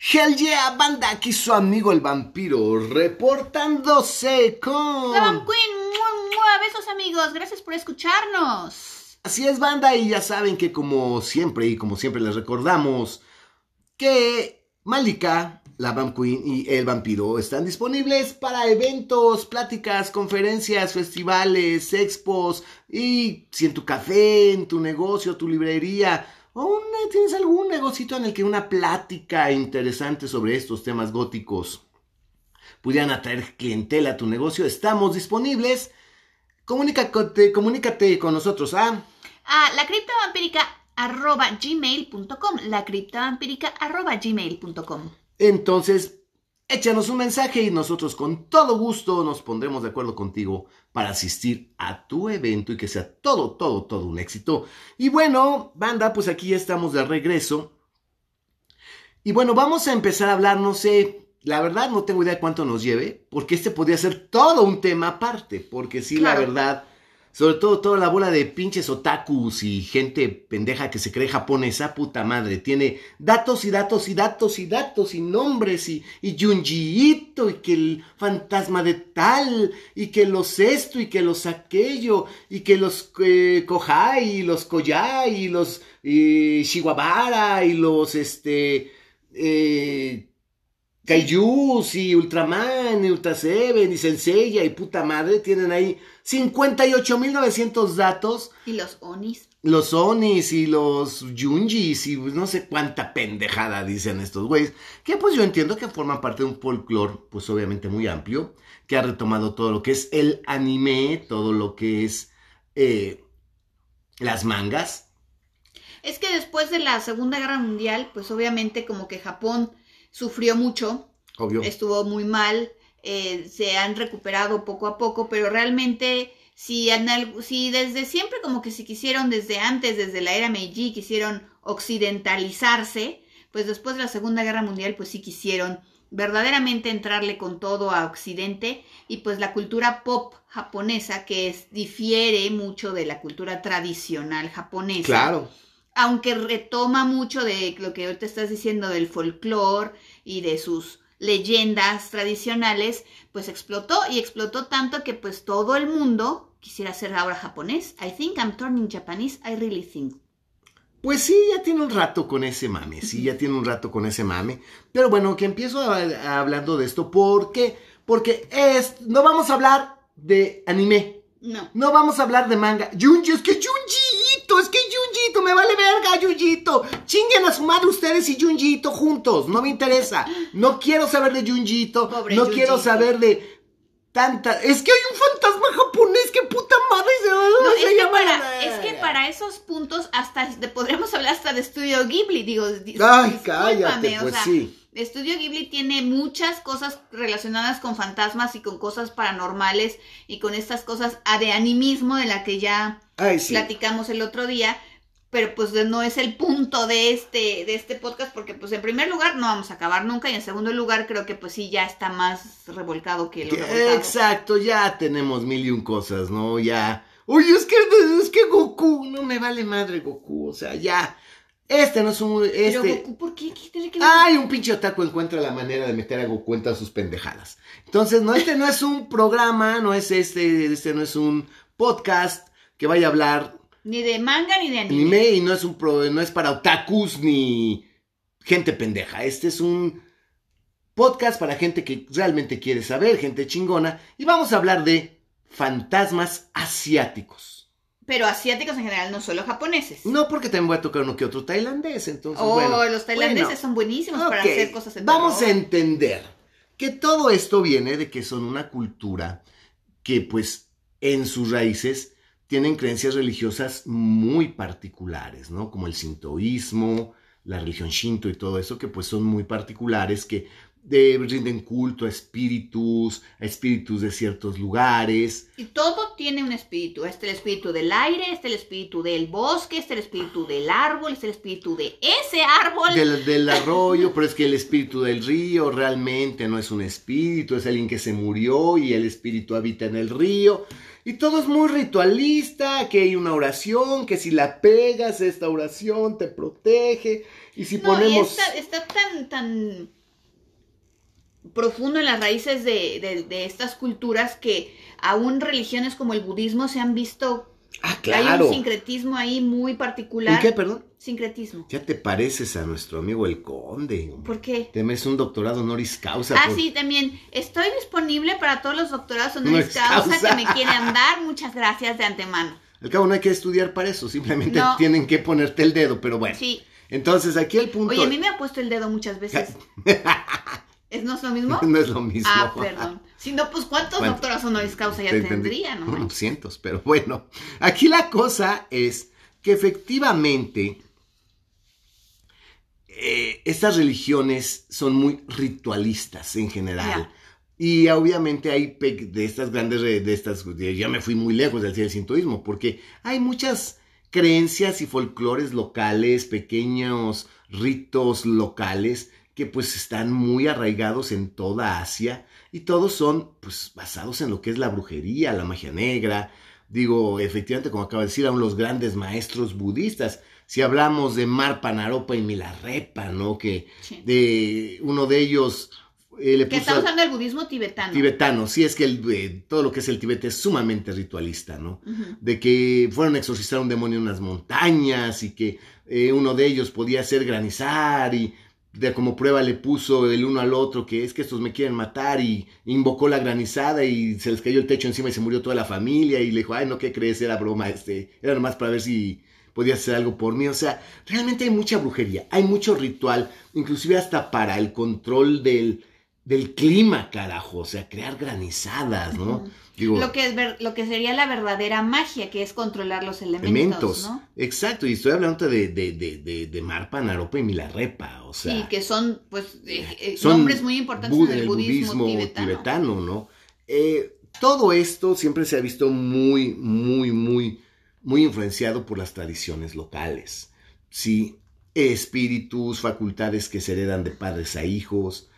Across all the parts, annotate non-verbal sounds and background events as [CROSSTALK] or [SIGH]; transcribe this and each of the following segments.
Hell yeah, banda, aquí su amigo el vampiro, reportándose con... La Vam Queen, ¡mua, mua! besos amigos, gracias por escucharnos. Así es, banda, y ya saben que como siempre, y como siempre les recordamos, que Malika, la Vam Queen y el vampiro están disponibles para eventos, pláticas, conferencias, festivales, expos, y si en tu café, en tu negocio, tu librería, o un- tienes algún negocito en el que una plática interesante sobre estos temas góticos pudieran atraer clientela a tu negocio, estamos disponibles. Comunícate, comunícate con nosotros ¿ah? A la arroba gmail.com, la criptavampírica arroba gmail.com. Entonces, échanos un mensaje y nosotros con todo gusto nos pondremos de acuerdo contigo para asistir a tu evento y que sea todo, todo, todo un éxito. Y bueno, banda, pues aquí ya estamos de regreso. Y bueno, vamos a empezar a hablar, no sé, la verdad no tengo idea cuánto nos lleve, porque este podría ser todo un tema aparte, porque sí, Claro. la verdad, sobre todo toda la bola de pinches otakus y gente pendeja que se cree japonesa, puta madre, tiene datos y datos y datos y datos y nombres y, y Junji Ito y que el fantasma de tal y que los esto y que los aquello y que los eh, Kohai y los Koyai y los eh, Shiwabara y los este eh, Kaijus y Ultraman y Ultra Seven y Senseiya y puta madre tienen ahí 58.900 datos Y los onis. los Onis y los Junjis y pues, no sé cuánta pendejada dicen estos güeyes, que pues yo entiendo que forman parte de un folclore pues obviamente muy amplio, que ha retomado todo lo que es el anime, todo lo que es eh, las mangas. Es que después de la Segunda Guerra Mundial, pues obviamente como que Japón sufrió mucho, Obvio. estuvo muy mal, eh, se han recuperado poco a poco, pero realmente si, si desde siempre como que se quisieron desde antes, desde la era Meiji, quisieron occidentalizarse, pues después de la Segunda Guerra Mundial pues sí quisieron verdaderamente entrarle con todo a Occidente y pues la cultura pop japonesa que es, difiere mucho de la cultura tradicional japonesa Claro. aunque retoma mucho de lo que ahorita estás diciendo del folclore y de sus leyendas tradicionales, pues explotó y explotó tanto que pues todo el mundo quisiera ser ahora japonés. I think I'm turning Japanese, I really think. Pues sí, ya tiene un rato con ese mame, sí, ya tiene un rato con ese mame. Pero bueno, que empiezo a- a hablando de esto, ¿por qué? Porque es, no vamos a hablar de anime, No. no vamos a hablar de manga. Junji, es que Es que Junjiito, me vale verga, Junjiito. Chinguen a su madre ustedes y Junjiito juntos, no me interesa. No quiero saber de Junjiito, Pobre no quiero saber de tanta... Es que hay un fantasma japonés, que puta madre se, No, se es, que para, es que verga. para esos puntos hasta podríamos hablar hasta de Estudio Ghibli, digo, Ay, cállate, o pues sea, sí. Estudio Ghibli tiene muchas cosas relacionadas con fantasmas y con cosas paranormales y con estas cosas de animismo de la que ya Ay, sí. platicamos el otro día, pero pues no es el punto de este, de este podcast porque pues en primer lugar no vamos a acabar nunca y en segundo lugar creo que pues sí ya está más revolcado que Que- revolcado. Exacto, ya tenemos mil y un cosas, ¿no? Ya. Oye, es que, es que Goku, no me vale madre Goku, o sea, ya. Este no es un. Pero Este. Goku, ¿por qué? ¿Qué tiene que ver? Ay, un pinche otaku encuentra la manera de meter a Goku en todas sus pendejadas. Entonces, no, este no es un programa, no es este, este no es un podcast que vaya a hablar Ni de manga ni de anime. anime y no es un pro, no es para otakus ni gente pendeja. Este es un podcast para gente que realmente quiere saber, gente chingona. Y vamos a hablar de fantasmas asiáticos. Pero asiáticos en general, no solo japoneses. No porque también voy a tocar uno que otro tailandés. Entonces, oh, bueno. los tailandeses bueno. son buenísimos para hacer cosas en Vamos a entender que todo esto viene de que son una cultura que pues en sus raíces tienen creencias religiosas muy particulares, ¿no? Como el sintoísmo, la religión shinto y todo eso, que pues son muy particulares, que eh, rinden culto a espíritus, a espíritus de ciertos lugares. Y todo tiene un espíritu. Este es el espíritu del aire, este es el espíritu del bosque, este es el espíritu del árbol, este es el espíritu de ese árbol. Del, del arroyo, pero es que el espíritu del río realmente no es un espíritu, es alguien que se murió y el espíritu habita en el río. Y todo es muy ritualista, que hay una oración, que si la pegas, esta oración te protege. Y si No, y ponemos... está, está tan, tan profundo en las raíces de, de- de estas culturas que aún religiones como el budismo se han visto, Ah, hay claro. un sincretismo ahí muy particular. ¿Un qué, perdón? Sincretismo. Ya te pareces a nuestro amigo el conde. ¿Por qué? Te mereces un doctorado honoris causa. Ah, por- sí, también. Estoy disponible para todos los doctorados Honoris causa causa. que me quieran dar. Muchas gracias de antemano. Al cabo no hay que estudiar para eso, simplemente No. tienen que ponerte el dedo, pero bueno. Sí. Entonces aquí el punto... Oye, a mí me ha puesto el dedo muchas veces. [LAUGHS] ¿Es, ¿No es lo mismo? [LAUGHS] no es lo mismo. Ah, perdón. Si no, pues ¿cuántos Bueno, doctorados honoris causa ya Te tendría, no? Cientos, pero bueno. Aquí la cosa es que efectivamente eh, estas religiones son muy ritualistas en general. Y obviamente hay de estas grandes, de estas, ya me fui muy lejos del del sintoísmo, porque hay muchas creencias y folclores locales, pequeños ritos locales que pues están muy arraigados en toda Asia y todos son pues basados en lo que es la brujería, la magia negra. Digo, efectivamente, como acaba de decir, aún los grandes maestros budistas. Si hablamos de Marpa, Naropa y Milarepa, ¿no? Que Sí. de uno de ellos eh, le Que puso está usando el budismo tibetano. tibetano. Sí, es que el, eh, todo lo que es el Tibet es sumamente ritualista, ¿no? De que fueron a exorcizar a un demonio en unas montañas y que eh, uno de ellos podía hacer granizar y de como prueba le puso el uno al otro que es que estos me quieren matar y invocó la granizada y se les cayó el techo encima y se murió toda la familia y le dijo, ay, no, ¿qué crees? Era broma, este, era nomás para ver si podía hacer algo por mí. O sea, realmente hay mucha brujería, hay mucho ritual, inclusive hasta para el control del, del clima, carajo, o sea, crear granizadas, ¿no? Digo, Lo que, es ver- lo que sería la verdadera magia, que es controlar los elementos, elementos. ¿no? Exacto, y estoy hablando de, de, de, de, de Marpa, Naropa y Milarepa, o sea, sí, que son, pues, eh, eh, son nombres muy importantes bud- en el budismo, tibetano. ¿no? Eh, todo esto siempre se ha visto muy, muy, muy, muy influenciado por las tradiciones locales, ¿sí? Espíritus, facultades que se heredan de padres a hijos,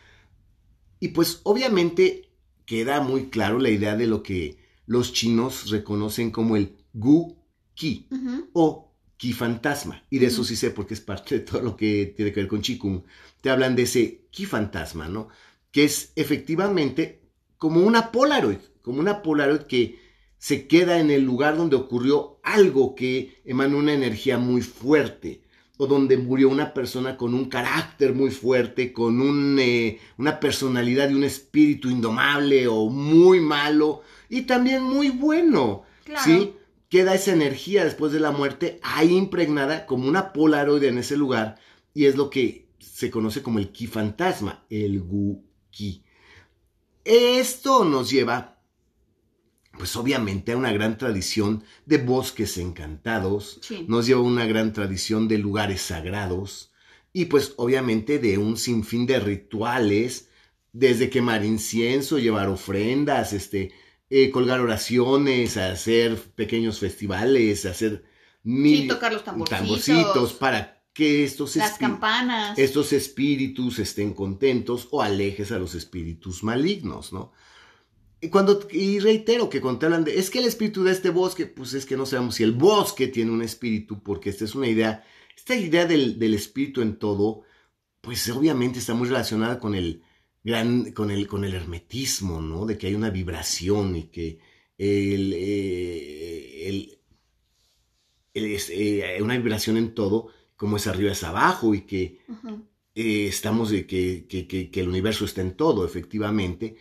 y pues obviamente queda muy claro la idea de lo que los chinos reconocen como el Gu Qi o Ki fantasma. Y de eso sí sé porque es parte de todo lo que tiene que ver con Qigong. Te hablan de ese Ki fantasma, ¿no? Que es efectivamente como una Polaroid, como una Polaroid que se queda en el lugar donde ocurrió algo que emana una energía muy fuerte o donde murió una persona con un carácter muy fuerte, con un, eh, una personalidad y un espíritu indomable o muy malo y también muy bueno. Claro. ¿Sí? Queda esa energía después de la muerte ahí impregnada como una polaroid en ese lugar y es lo que se conoce como el ki fantasma, el gu ki. Esto nos lleva pues obviamente a una gran tradición de bosques encantados, Sí. nos lleva a una gran tradición de lugares sagrados y pues obviamente de un sinfín de rituales, desde quemar incienso, llevar ofrendas, este, eh, colgar oraciones, hacer pequeños festivales, hacer mil Sí, tocar los tamborcitos. tamborcitos para que estos, Las espi- campanas. estos espíritus estén contentos o alejes a los espíritus malignos, ¿no? Y, cuando, y reitero que cuando te hablan de, es que el espíritu de este bosque, pues es que no sabemos si el bosque tiene un espíritu, porque esta es una idea, esta idea del, del espíritu en todo, pues obviamente está muy relacionada con el gran, con el, con el hermetismo, ¿no? De que hay una vibración y que el, eh, el- el- es, eh, una vibración en todo, como es arriba es abajo y que eh, estamos de que, que- que- que el universo está en todo, efectivamente.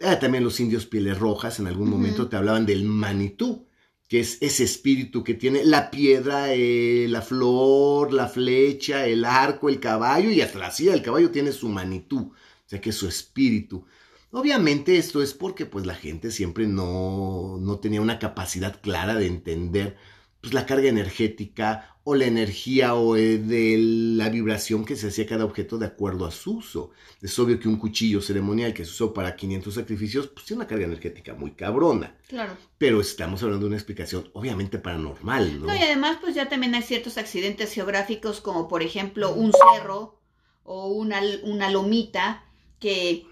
Ah, también los indios pieles rojas en algún momento te hablaban del manitú, que es ese espíritu que tiene la piedra, eh, la flor, la flecha, el arco, el caballo y hasta la silla del caballo tiene su manitú, o sea que es su espíritu. Obviamente esto es porque pues la gente siempre no, no tenía una capacidad clara de entender pues, la carga energética o la energía o eh, de la vibración que se hacía cada objeto de acuerdo a su uso. Es obvio que un cuchillo ceremonial que se usó para 500 sacrificios pues tiene una carga energética muy cabrona, Claro. pero estamos hablando de una explicación obviamente paranormal, ¿no? No, y además, pues ya también hay ciertos accidentes geográficos, como por ejemplo un cerro o una, una lomita, que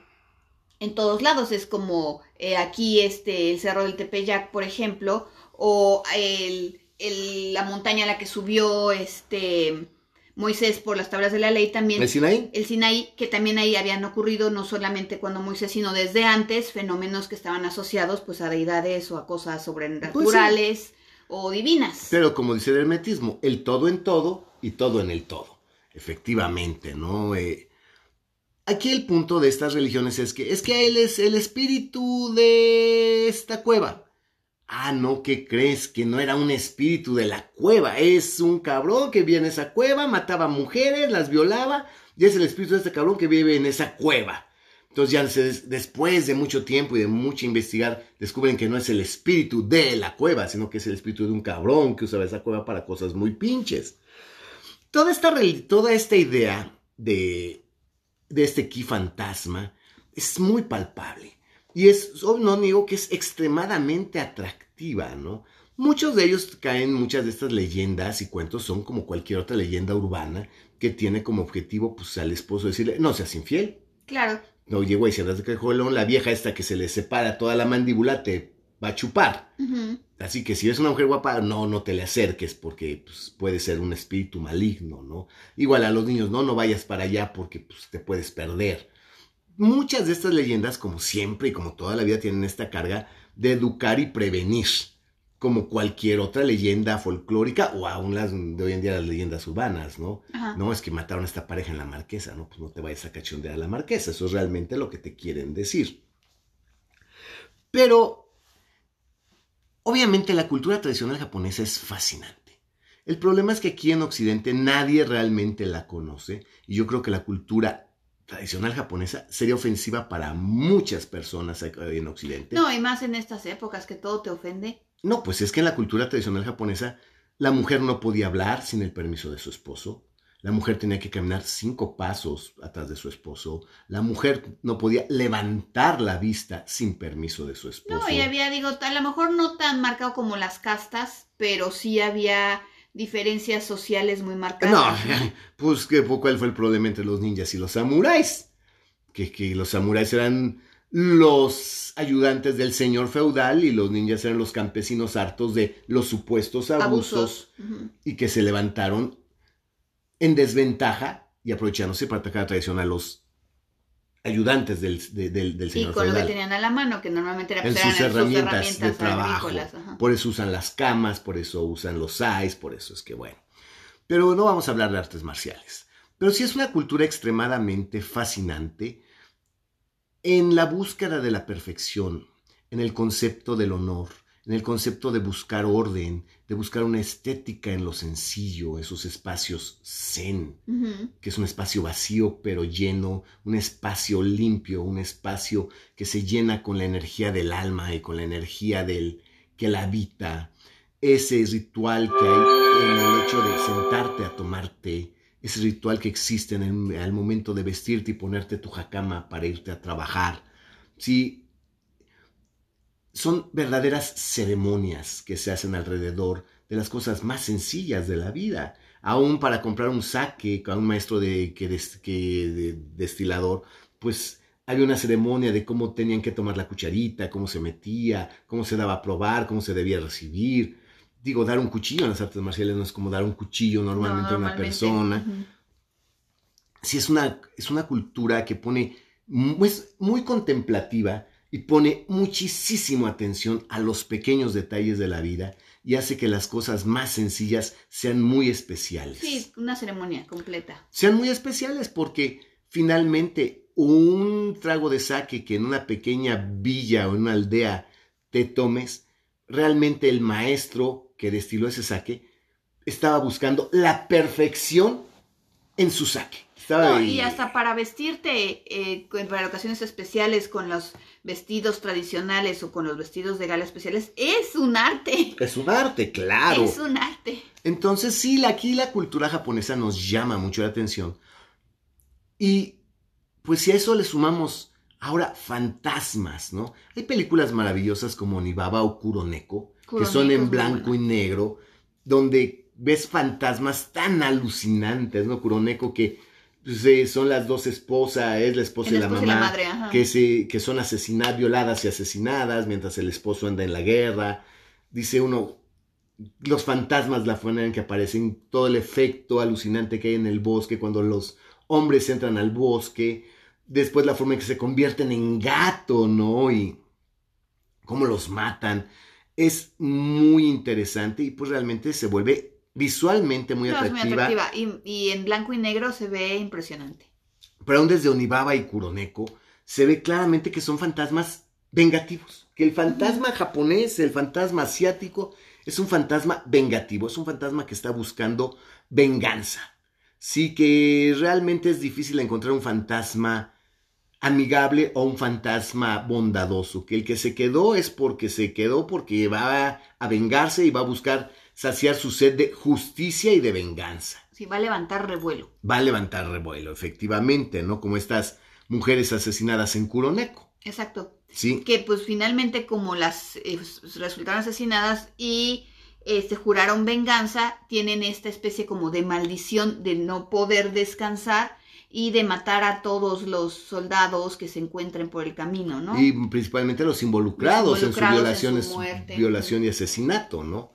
en todos lados es como eh, aquí este, el Cerro del Tepeyac, por ejemplo, o el, el- la montaña a la que subió este Moisés por las tablas de la ley también. ¿El Sinaí? El Sinaí, que también ahí habían ocurrido no solamente cuando Moisés, sino desde antes, fenómenos que estaban asociados pues a deidades o a cosas sobrenaturales o divinas. Pero como dice el hermetismo, el todo en todo y todo en el todo. Efectivamente, ¿no? Eh, aquí el punto de estas religiones es que es que él es el espíritu de esta cueva. Ah, no, ¿qué crees? Que no era un espíritu de la cueva. Es un cabrón que viene a esa cueva, mataba mujeres, las violaba, y es el espíritu de este cabrón que vive en esa cueva. Entonces ya después de mucho tiempo y de mucho investigar, descubren que no es el espíritu de la cueva, sino que es el espíritu de un cabrón que usaba esa cueva para cosas muy pinches. Toda esta, toda esta idea de, de este ki fantasma es muy palpable. Y es, oh, no digo que es extremadamente atractiva, ¿no? Muchos de ellos caen, muchas de estas leyendas y cuentos son como cualquier otra leyenda urbana que tiene como objetivo pues al esposo decirle, no seas infiel, Claro, no, llegó y andas de cajolón, la vieja esta que se le separa toda la mandíbula te va a chupar. Así que si eres una mujer guapa, no, no te le acerques porque pues, puede ser un espíritu maligno, ¿no? Igual a los niños, no, no vayas para allá porque pues, te puedes perder. Muchas de estas leyendas, como siempre y como toda la vida, tienen esta carga de educar y prevenir, como cualquier otra leyenda folclórica o aún las de hoy en día las leyendas urbanas, ¿no? ajá. No, es que mataron a esta pareja en la marquesa, ¿no? Pues no te vayas a cachondear a la marquesa, eso es realmente lo que te quieren decir. Pero, obviamente la cultura tradicional japonesa es fascinante. El problema es que aquí en Occidente nadie realmente la conoce y yo creo que la cultura tradicional japonesa sería ofensiva para muchas personas en Occidente. No, y más en estas épocas que todo te ofende. No, pues es que en la cultura tradicional japonesa la mujer no podía hablar sin el permiso de su esposo. La mujer tenía que caminar cinco pasos atrás de su esposo. La mujer no podía levantar la vista sin permiso de su esposo. No, y había, digo, a lo mejor no tan marcado como las castas, pero sí había diferencias sociales muy marcadas. No, [LAUGHS] pues que cuál fue el problema entre los ninjas y los samuráis. Que, que los samuráis eran los ayudantes del señor feudal y los ninjas eran los campesinos hartos de los supuestos abusos. Y que se levantaron en desventaja y aprovechándose para atacar a traición a los ayudantes del, de- del, del Y señor con lo que tenían a la mano, que normalmente era, En pues, sus eran herramientas, de trabajo. agrícolas, ajá. Por eso usan las camas, por eso usan los sais, por eso es que bueno. Pero no vamos a hablar de artes marciales. Pero sí es una cultura extremadamente fascinante en la búsqueda de la perfección, en el concepto del honor, en el concepto de buscar orden, de buscar una estética en lo sencillo, esos espacios zen, que es un espacio vacío pero lleno, un espacio limpio, un espacio que se llena con la energía del alma y con la energía del que la habita. Ese ritual que hay en el hecho de sentarte a tomar té, ese ritual que existe en el al momento de vestirte y ponerte tu jacama para irte a trabajar. Sí, son verdaderas ceremonias que se hacen alrededor de las cosas más sencillas de la vida. Aún para comprar un saque a un maestro de, que, des- que de destilador, pues había una ceremonia de cómo tenían que tomar la cucharita, cómo se metía, cómo se daba a probar, cómo se debía recibir. Digo, dar un cuchillo en las artes marciales no es como dar un cuchillo normalmente No, a una persona sí es una, es una cultura que pone, es muy contemplativa y pone muchísimo atención a los pequeños detalles de la vida y hace que las cosas más sencillas sean muy especiales. Sí, una ceremonia completa. Sean muy especiales porque finalmente un trago de sake que en una pequeña villa o en una aldea te tomes, realmente el maestro que destiló ese sake estaba buscando la perfección en su sake. No, y hasta para vestirte eh, para ocasiones especiales con los vestidos tradicionales o con los vestidos de gala especiales es un arte. Es un arte, claro. Es un arte. Entonces, sí, aquí la cultura japonesa nos llama mucho la atención. Y pues si a eso le sumamos ahora fantasmas, ¿no? Hay películas maravillosas como Nibaba o Kuroneko, que son en blanco y negro, donde ves fantasmas tan alucinantes, ¿no? Kuroneko que eh, son las dos esposas, es la esposa y la y mamá, la madre, ajá. que, se, que son asesinadas, violadas y asesinadas, mientras el esposo anda en la guerra. Dice uno, los fantasmas, la forma en que aparecen, todo el efecto alucinante que hay en el bosque cuando los hombres entran al bosque, después la forma en que se convierten en gato, ¿no? Y cómo los matan. Es muy interesante y pues realmente se vuelve visualmente muy No, es muy atractiva. atractiva. Y, y en blanco y negro se ve impresionante. Pero aún desde Onibaba y Kuroneko se ve claramente que son fantasmas vengativos. Que el fantasma japonés, el fantasma asiático, es un fantasma vengativo, es un fantasma que está buscando venganza. Sí que realmente es difícil encontrar un fantasma amigable o un fantasma bondadoso. Que el que se quedó es porque se quedó, porque va a vengarse y va a buscar saciar su sed de justicia y de venganza Sí, va a levantar revuelo. va a levantar revuelo, efectivamente, ¿no? Como estas mujeres asesinadas en Kuroneko, Exacto. ¿sí? Que pues finalmente como las eh, resultaron asesinadas y este, juraron venganza, tienen esta especie como de maldición de no poder descansar y de matar a todos los soldados que se encuentren por el camino, ¿no? Y principalmente los involucrados, Los involucrados en en su muerte. violación y asesinato, ¿no?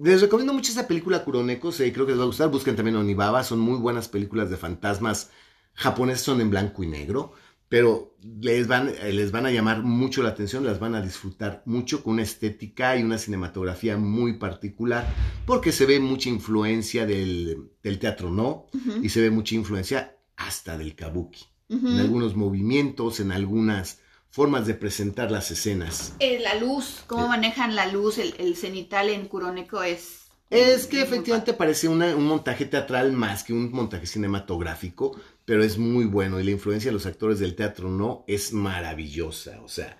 Les recomiendo mucho esta película Kuroneko, sí, creo que les va a gustar. Busquen también Onibaba, son muy buenas películas de fantasmas japoneses, son en blanco y negro, pero les van, eh, les van a llamar mucho la atención, las van a disfrutar mucho con una estética y una cinematografía muy particular, porque se ve mucha influencia del, del teatro no y se ve mucha influencia hasta del kabuki, en algunos movimientos, en algunas formas de presentar las escenas. Eh, la luz, cómo Eh. manejan la luz, el, el cenital en Kuroneko es... Es que efectivamente parece una- un montaje teatral más que un montaje cinematográfico, pero es muy bueno y la influencia de los actores del teatro no es maravillosa, o sea,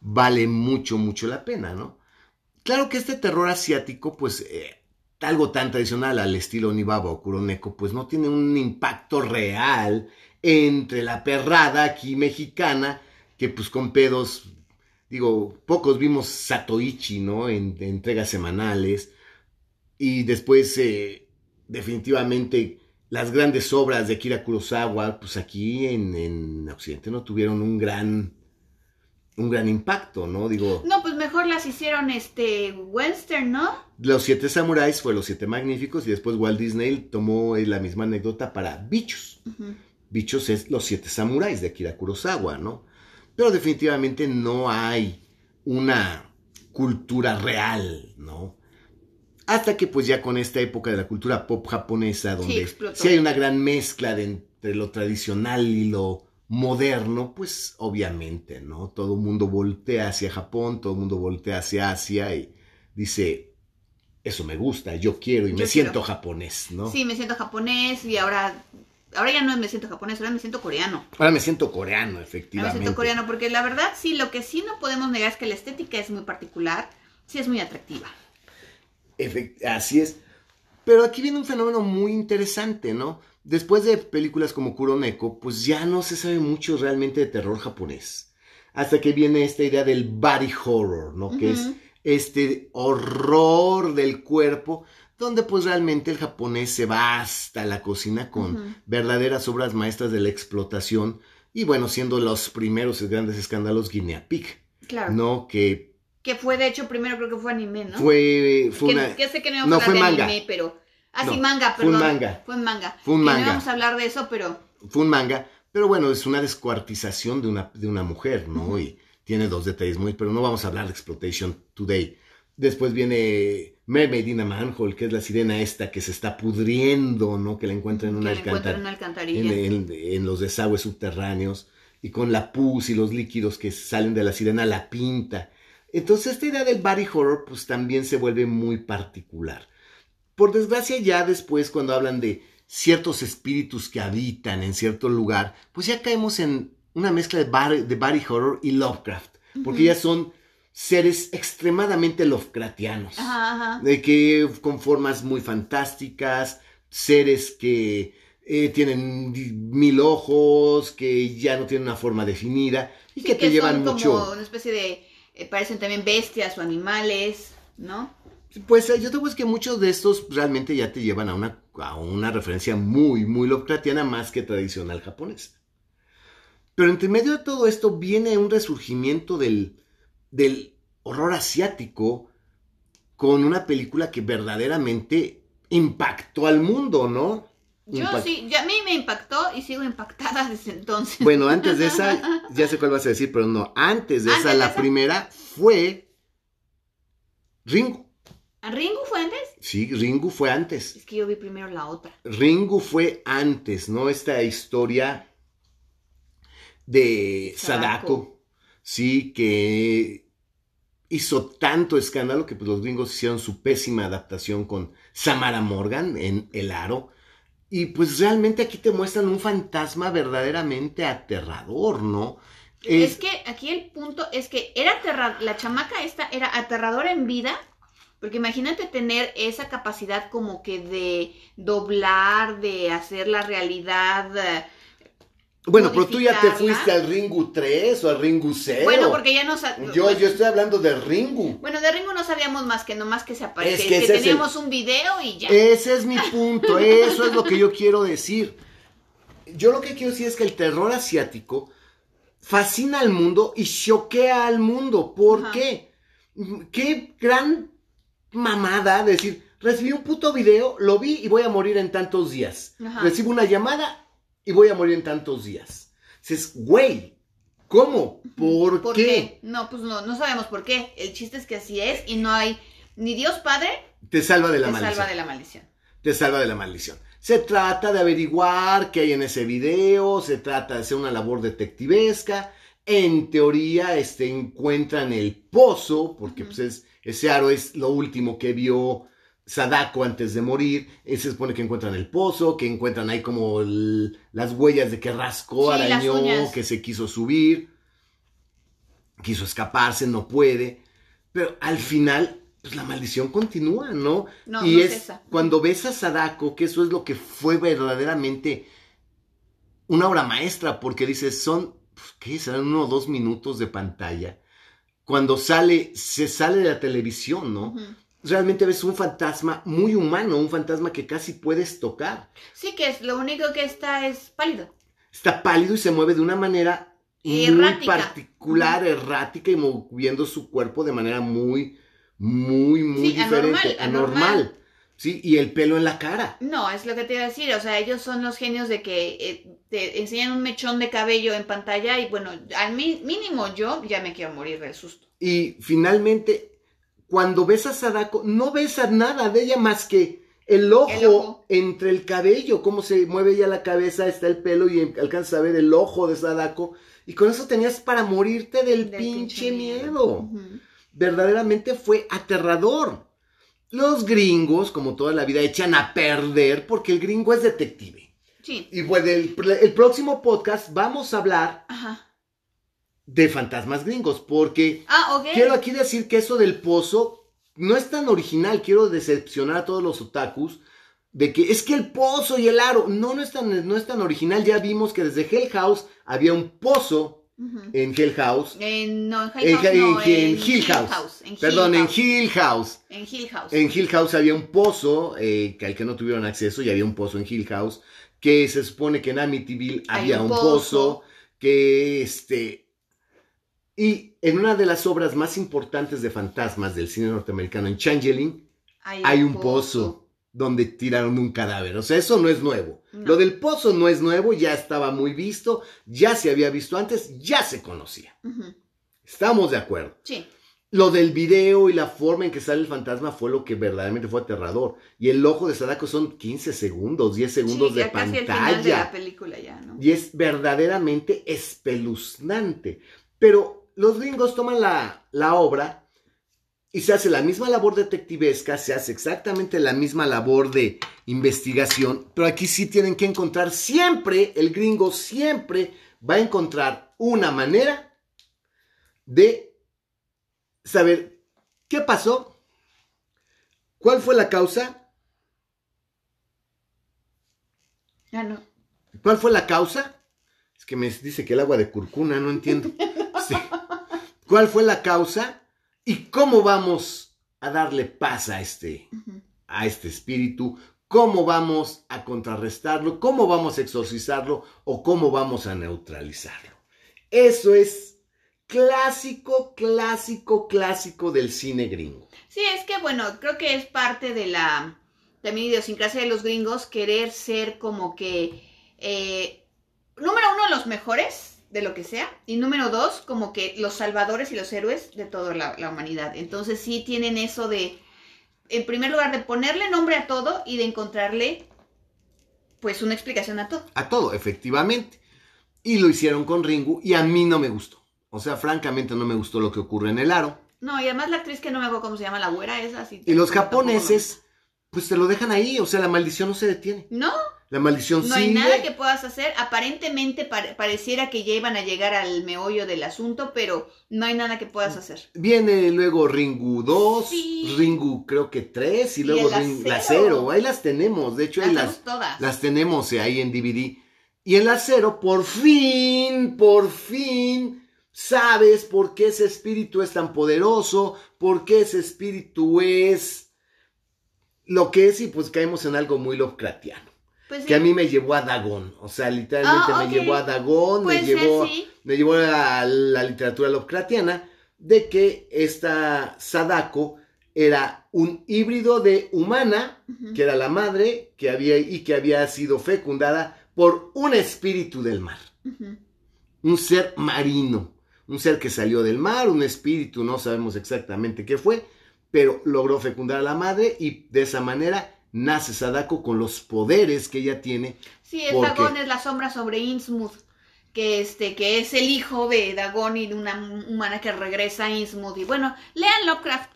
vale mucho, mucho la pena, ¿no? Claro que este terror asiático, pues eh, algo tan tradicional al estilo Onibaba o Kuroneko, pues no tiene un impacto real entre la perrada aquí mexicana, que pues con pedos, digo, pocos vimos Satoichi, ¿no? En, en entregas semanales. Y después, eh, definitivamente, las grandes obras de Akira Kurosawa, pues aquí en, en Occidente no tuvieron un gran, un gran impacto, ¿no? Digo, No, pues mejor las hicieron este western, ¿no? Los Siete Samuráis fue Los Siete Magníficos y después Walt Disney tomó eh, la misma anécdota para Bichos. Bichos es Los Siete Samuráis de Akira Kurosawa, ¿no? Pero definitivamente no hay una cultura real, ¿no? Hasta que pues ya con esta época de la cultura pop japonesa, donde sí hay una gran mezcla de entre lo tradicional y lo moderno, pues obviamente, ¿no? Todo el mundo voltea hacia Japón, todo el mundo voltea hacia Asia y dice, eso me gusta, yo quiero y Yo me siento japonés, ¿no? Sí, me siento japonés y ahora... Ahora ya no me siento japonés, ahora me siento coreano. Ahora me siento coreano, Ahora me efectivamente. siento coreano porque la verdad sí, lo que sí no podemos negar es que la estética es muy particular, sí es muy atractiva. Efect- Así es. Pero aquí viene un fenómeno muy interesante, ¿no? Después de películas como Kuroneko, pues ya no se sabe mucho realmente de terror japonés. Hasta que viene esta idea del body horror, ¿no? Que es este horror del cuerpo, donde pues realmente el japonés se va hasta la cocina con verdaderas obras maestras de la explotación y bueno, siendo los primeros grandes escándalos Guinea Pig, Claro. ¿no? Que Que fue, de hecho, primero creo que fue anime, ¿no? fue, fue que, una... que sé que no fue de manga. anime, pero... Ah, sí, manga, fue un perdón. manga. Fue un manga. Fue un Que manga. No íbamos a hablar de eso, pero... fue un manga, pero bueno, es una descuartización de una, de una mujer, ¿no? Y tiene dos detalles muy, pero no vamos a hablar de Exploitation Today. Después viene Mermaid in a Manhole, que es la sirena esta que se está pudriendo, ¿no? Que la encuentra en una encuentran en alcantar- una alcantarilla. en, en- en los desagües subterráneos, y con la pus y los líquidos que salen de la sirena la pinta. Entonces esta idea del body horror pues también se vuelve muy particular. Por desgracia ya después cuando hablan de ciertos espíritus que habitan en cierto lugar, pues ya caemos en una mezcla de body, de body horror y Lovecraft, porque Ujú. ya son seres extremadamente Lovecraftianos Ajá, ajá. de que con formas muy fantásticas, seres que eh, tienen mil ojos, que ya no tienen una forma definida y Sí, que te llevan son mucho. como una especie de... eh, parecen también bestias o animales, ¿no? Pues eh, yo te digo es que muchos de estos realmente ya te llevan a una, a una referencia muy, muy Lovecraftiana más que tradicional japonesa. Pero entre medio de todo esto viene un resurgimiento del, del horror asiático con una película que verdaderamente impactó al mundo, ¿no? Yo Impact- sí, a mí me impactó y sigo impactada [LAUGHS] desde entonces. Bueno, antes de esa, [LAUGHS] ya sé cuál vas a decir, pero no, antes de esa, de la esa. primera fue Ringu. ¿A ¿Ringu fue antes? Sí, Ringu fue antes. Es que yo vi primero la otra. Ringu fue antes, ¿no? Esta historia de Sadako. Sadako, sí, que hizo tanto escándalo que pues, los gringos hicieron su pésima adaptación con Samara Morgan en El Aro. Y pues realmente aquí te muestran un fantasma verdaderamente aterrador, ¿no? Es, que aquí el punto es que era aterradora, la chamaca esta era aterradora en vida, porque imagínate tener esa capacidad como que de doblar, de hacer la realidad. Bueno, pero tú ya te fuiste al Ringu 3 o al Ringu 0. Bueno, porque ya no yo, pues, yo estoy hablando de Ringu. Bueno, de Ringo no sabíamos más que nomás que se aparecía, Es que el- teníamos un video y ya. Ese es mi [LAUGHS] punto, eso es lo que yo quiero decir. Yo lo que quiero decir es que el terror asiático fascina al mundo y choquea al mundo. ¿Por Ajá. qué? Qué gran mamada decir, recibí un puto video, lo vi y voy a morir en tantos días. Ajá. Recibo una llamada y voy a morir en tantos días. Dices, güey, ¿cómo? ¿Por, ¿Por qué? qué? No, pues no, no sabemos por qué. El chiste es que así es y no hay ni Dios Padre Te salva de la te maldición. salva de la maldición. te salva de la maldición. Se trata de averiguar qué hay en ese video, se trata de hacer una labor detectivesca. En teoría, este, encuentran el pozo, porque pues, es- ese aro es lo último que vio Sadako antes de morir. Eh, Se supone que encuentran el pozo, que encuentran ahí como el- las huellas de que rascó, Sí, arañó, que se quiso subir, quiso escaparse, no puede. Pero al final, pues la maldición continúa, ¿no? No, y no es cesa. cuando ves a Sadako, que eso es lo que fue verdaderamente una obra maestra, porque dices, son, pues, ¿qué? Serán uno o dos minutos de pantalla. Cuando sale, se sale de la televisión, ¿no? Realmente ves un fantasma muy humano, un fantasma que casi puedes tocar. Sí, que es lo único que está es pálido. Está pálido y se mueve de una manera muy Errática. particular, errática y moviendo su cuerpo de manera muy, muy, muy Sí, diferente, anormal, anormal. anormal. Sí, y el pelo en la cara. No, es lo que te iba a decir. O sea, ellos son los genios de que eh, te enseñan un mechón de cabello en pantalla y bueno, al mínimo yo ya me quiero morir del susto. Y finalmente, cuando ves a Sadako, no ves a nada de ella más que el ojo, El ojo. entre el cabello, cómo se mueve ella la cabeza, está el pelo y alcanzas a ver el ojo de Sadako. Y con eso tenías para morirte del, Del pinche, miedo. Verdaderamente fue aterrador. Los gringos, como toda la vida, echan a perder porque el gringo es detective. Sí. Y pues el, el próximo podcast vamos a hablar Ajá. De fantasmas gringos porque Ah. Quiero aquí decir que eso del pozo no es tan original. Quiero decepcionar a todos los otakus de que es que el pozo y el aro. No, no es tan, no es tan original. Ya vimos que desde Hell House había un pozo en Hell House. En, no, en En, Hill House. no, en- en Hill House. En Hill Perdón, en House. Hill House. En Hill House. En Hill House había un pozo eh, que al que no tuvieron acceso y había un pozo en Hill House. Que se supone que en Amityville Hay había un un pozo. pozo. Que este. Y en una de las obras más importantes de fantasmas del cine norteamericano, en Changeling, hay un pozo donde tiraron un cadáver. O sea, eso no es nuevo. No. Lo del pozo no es nuevo, ya estaba muy visto, ya se había visto antes, ya se conocía. Estamos de acuerdo. Sí. Lo del video y la forma en que sale el fantasma fue lo que verdaderamente fue aterrador. Y el ojo de Sadako son 15 segundos, 10 segundos Sí, de final de la pantalla. película ya, ¿no? Y es verdaderamente espeluznante. Pero los gringos toman la, la obra y se hace la misma labor detectivesca, se hace exactamente la misma labor de investigación, pero aquí sí tienen que encontrar siempre, el gringo siempre va a encontrar una manera de saber qué pasó, cuál fue la causa, Ya no. cuál fue la causa. Es que me dice que el agua de curcuna, no entiendo. [LAUGHS] Sí. ¿Cuál fue la causa y cómo vamos a darle paz a este, a este espíritu, cómo vamos a contrarrestarlo, cómo vamos a exorcizarlo o cómo vamos a neutralizarlo. Eso es clásico, clásico, clásico del cine gringo. Sí, es que bueno, creo que es parte de la también idiosincrasia de los gringos querer ser como que eh, número uno los mejores de lo que sea y número dos como que los salvadores y los héroes de toda la, la humanidad. Entonces sí tienen eso de, en primer lugar, de ponerle nombre a todo y de encontrarle pues una explicación a todo. A todo, efectivamente. Y lo hicieron con Ringu y a mí no me gustó. O sea, francamente no me gustó lo que ocurre en el aro. No, y además la actriz que no me acuerdo cómo se llama, la güera esa. Sí, Y los japoneses, pues te lo dejan ahí. O sea, la maldición no se detiene. No, La maldición No hay nada que puedas hacer. Aparentemente pare- pareciera que ya iban a llegar al meollo del asunto, pero no hay nada que puedas hacer. Viene luego Ringu 2, Sí. Ringu creo que 3 y Y luego la acero. 0. Ahí las tenemos. De hecho, Las ahí tenemos las, todas. las tenemos eh, ahí en DVD. Y en la 0, por fin, por fin, sabes por qué ese espíritu es tan poderoso, por qué ese espíritu es lo que es y pues caemos en algo muy Lovecraftiano. Pues sí, Que a mí me llevó a Dagon. O sea, literalmente Ah, me llevó a Dagon, puede me ser, llevó, sí. me llevó a la literatura Lovecraftiana de que esta Sadako era un híbrido de humana, que era la madre, que había, y que había sido fecundada por un espíritu del mar, un ser marino, un ser que salió del mar, un espíritu, no sabemos exactamente qué fue, pero logró fecundar a la madre y de esa manera nace Sadako con los poderes que ella tiene Sí, es Porque- Dagon, es la sombra sobre Innsmouth, que este, que es el hijo de Dagon y de una humana que regresa a Innsmouth. Y bueno, lean Lovecraft.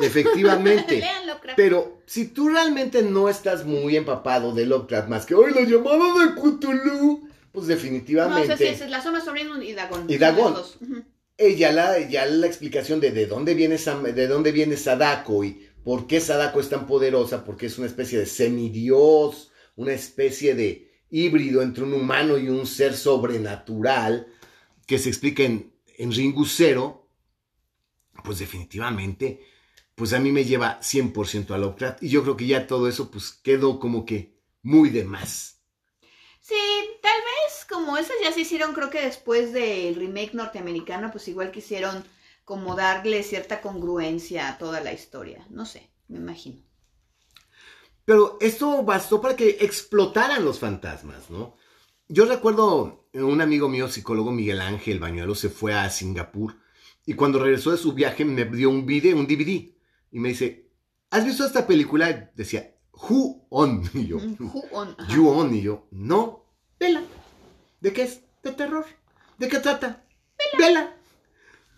Efectivamente. [LAUGHS] lean Lovecraft. Pero si tú realmente no estás muy empapado de Lovecraft más que hoy la llamada de Cthulhu, pues no, definitivamente o sea, sí, es la sombra sobre Innsmouth y Dagon. Y. Ujú. ella la, ya la explicación de, de dónde viene Sam- de dónde viene Sadako y por qué Sadako es tan poderosa, porque es una especie de semidios, una especie de híbrido entre un humano y un ser sobrenatural que se explica en, en Ringu Zero, pues definitivamente, pues a mí me lleva 100% a Lovecraft. Y yo creo que ya todo eso pues quedó como que muy de más. Sí, tal vez como esas ya se hicieron, creo que después del remake norteamericano, pues igual quisieron como darle cierta congruencia a toda la historia. No sé, me imagino. Pero esto bastó para que explotaran los fantasmas, ¿no? Yo recuerdo eh, un amigo mío, psicólogo Miguel Ángel Bañuelo, se fue a Singapur y cuando regresó de su viaje me dio un video, un DVD y me dice, ¿has visto esta película? Decía, Who On? [LAUGHS] Y yo, who on- ajá. You On? Y yo, no, vela. ¿De qué es? De terror. ¿De qué trata? Vela.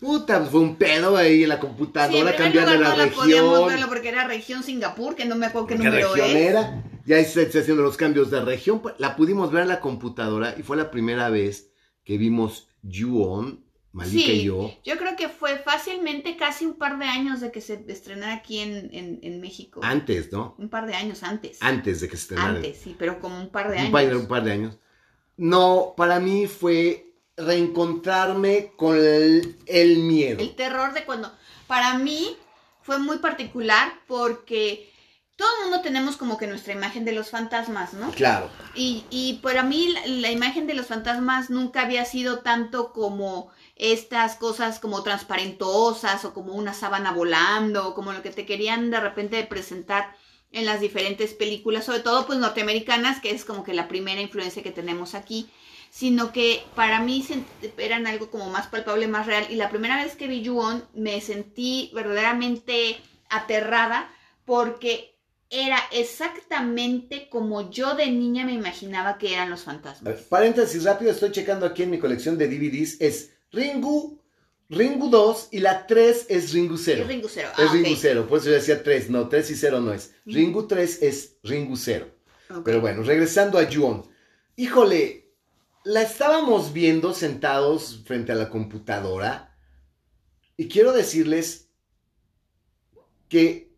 Puta, pues fue un pedo ahí en la Sí, computadora, cambiarle lugar la no la podíamos región. verlo porque era región Singapur, que no me acuerdo qué ¿Qué número región es. era? Ya está está haciendo los cambios de región. pues, La pudimos ver en la computadora y fue la primera vez que vimos You-On, Malika Sí. y yo. Yo creo que fue fácilmente casi un par de años de que se estrenara aquí en, en, en México. Antes, ¿no? Un par de años antes. Antes de que se estrenara. Antes, sí, pero como un par de un años. par, un par de años. No, para mí fue reencontrarme con el, el miedo. El terror de cuando, para mí fue muy particular porque todo el mundo tenemos como que nuestra imagen de los fantasmas, ¿no? Claro. Y, y para mí la, la imagen de los fantasmas nunca había sido tanto como estas cosas como transparentosas o como una sábana volando o como lo que te querían de repente presentar en las diferentes películas, sobre todo pues norteamericanas, que es como que la primera influencia que tenemos aquí, sino que para mí eran algo como más palpable, más real. Y la primera vez que vi Ju-On me sentí verdaderamente aterrada porque era exactamente como yo de niña me imaginaba que eran los fantasmas. ver, paréntesis rápido, estoy checando aquí en mi colección de DVDs. Es Ringu, Ringu 2 y la 3 es Ringu 0. Es Ringu Zero. Es Ah, Ringu ok. 0, por eso yo decía 3, no, 3 y 0 no es. Ringu 3 es Ringu 0. Ok. Pero bueno, regresando a Juon. Híjole, la estábamos viendo sentados frente a la computadora y quiero decirles que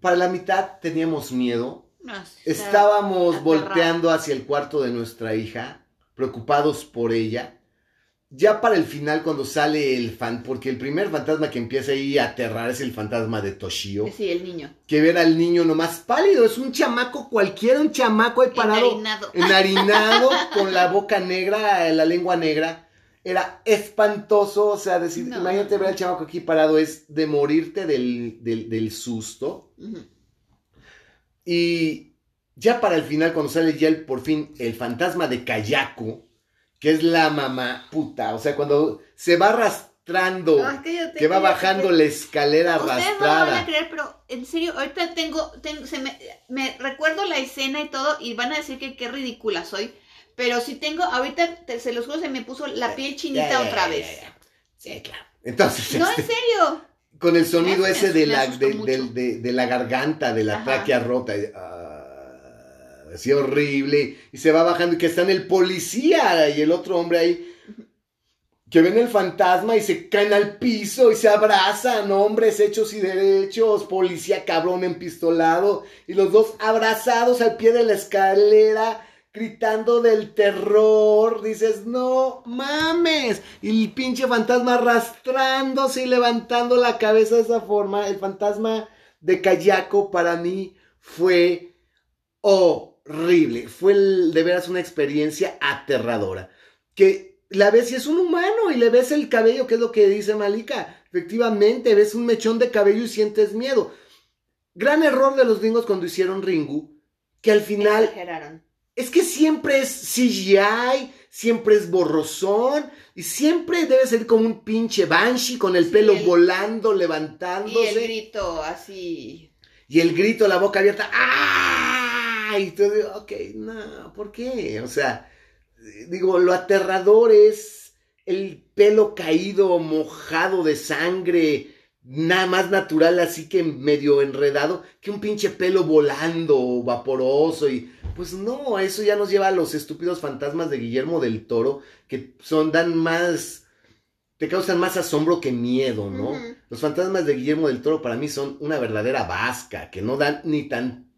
para la mitad teníamos miedo. Sí, Estábamos volteando hacia el cuarto de nuestra hija, preocupados por ella. Ya para el final, cuando sale el fan, porque el primer fantasma que empieza ahí a aterrar es el fantasma de Toshio. Sí, el niño. Que ver al niño nomás pálido, es un chamaco cualquiera, un chamaco ahí parado. Enharinado. [LAUGHS] Enharinado, con la boca negra, la lengua negra. Era espantoso, o sea, decir, No. imagínate ver al chamaco aquí parado, es de morirte del, del, del susto. Y ya para el final, cuando sale ya el, por fin el fantasma de Kayako, que es la mamá puta, o sea, cuando se va arrastrando, Ay, cállate, que va cállate. bajando la escalera Ustedes no me van a arrastrada. creer, pero en serio, ahorita tengo, tengo- se me, me recuerdo la escena y todo, y van a decir que qué ridícula soy, pero si tengo, ahorita te- se los juro, se me puso la piel chinita Ya, ya, otra ya, vez. Sí, claro. Entonces, No, este, en serio. con el sonido ese de la, de, de- de la garganta, de la Ajá. tráquea rota, ah, así horrible, y se va bajando, y que está en el policía y el otro hombre ahí, que ven el fantasma y se caen al piso y se abrazan, hombres hechos y derechos, policía cabrón empistolado, y los dos abrazados al pie de la escalera, gritando del terror, dices, no mames, y el pinche fantasma arrastrándose y levantando la cabeza de esa forma, el fantasma de Kayako para mí fue horrible, fue el- de veras una experiencia aterradora, que la ves y es un humano y le ves el cabello, que es lo que dice Malika, efectivamente, ves un mechón de cabello y sientes miedo. Gran error de los gringos cuando hicieron Ringu, que al final Exageraron. es que siempre es CGI, siempre es borrosón, y siempre debe ser como un pinche banshee con el Sí, pelo el- volando, Y levantándose. el grito así. Y el grito, la boca abierta, ¡ah! Y tú digo, ok, no, ¿por qué? O sea, digo, lo aterrador es el pelo caído, mojado de sangre, nada más natural, así que medio enredado, que un pinche pelo volando, vaporoso, y pues no, eso ya nos lleva a los estúpidos fantasmas de Guillermo del Toro, que son, dan más, te causan más asombro que miedo, ¿no? Los fantasmas de Guillermo del Toro para mí son una verdadera vasca, que no dan ni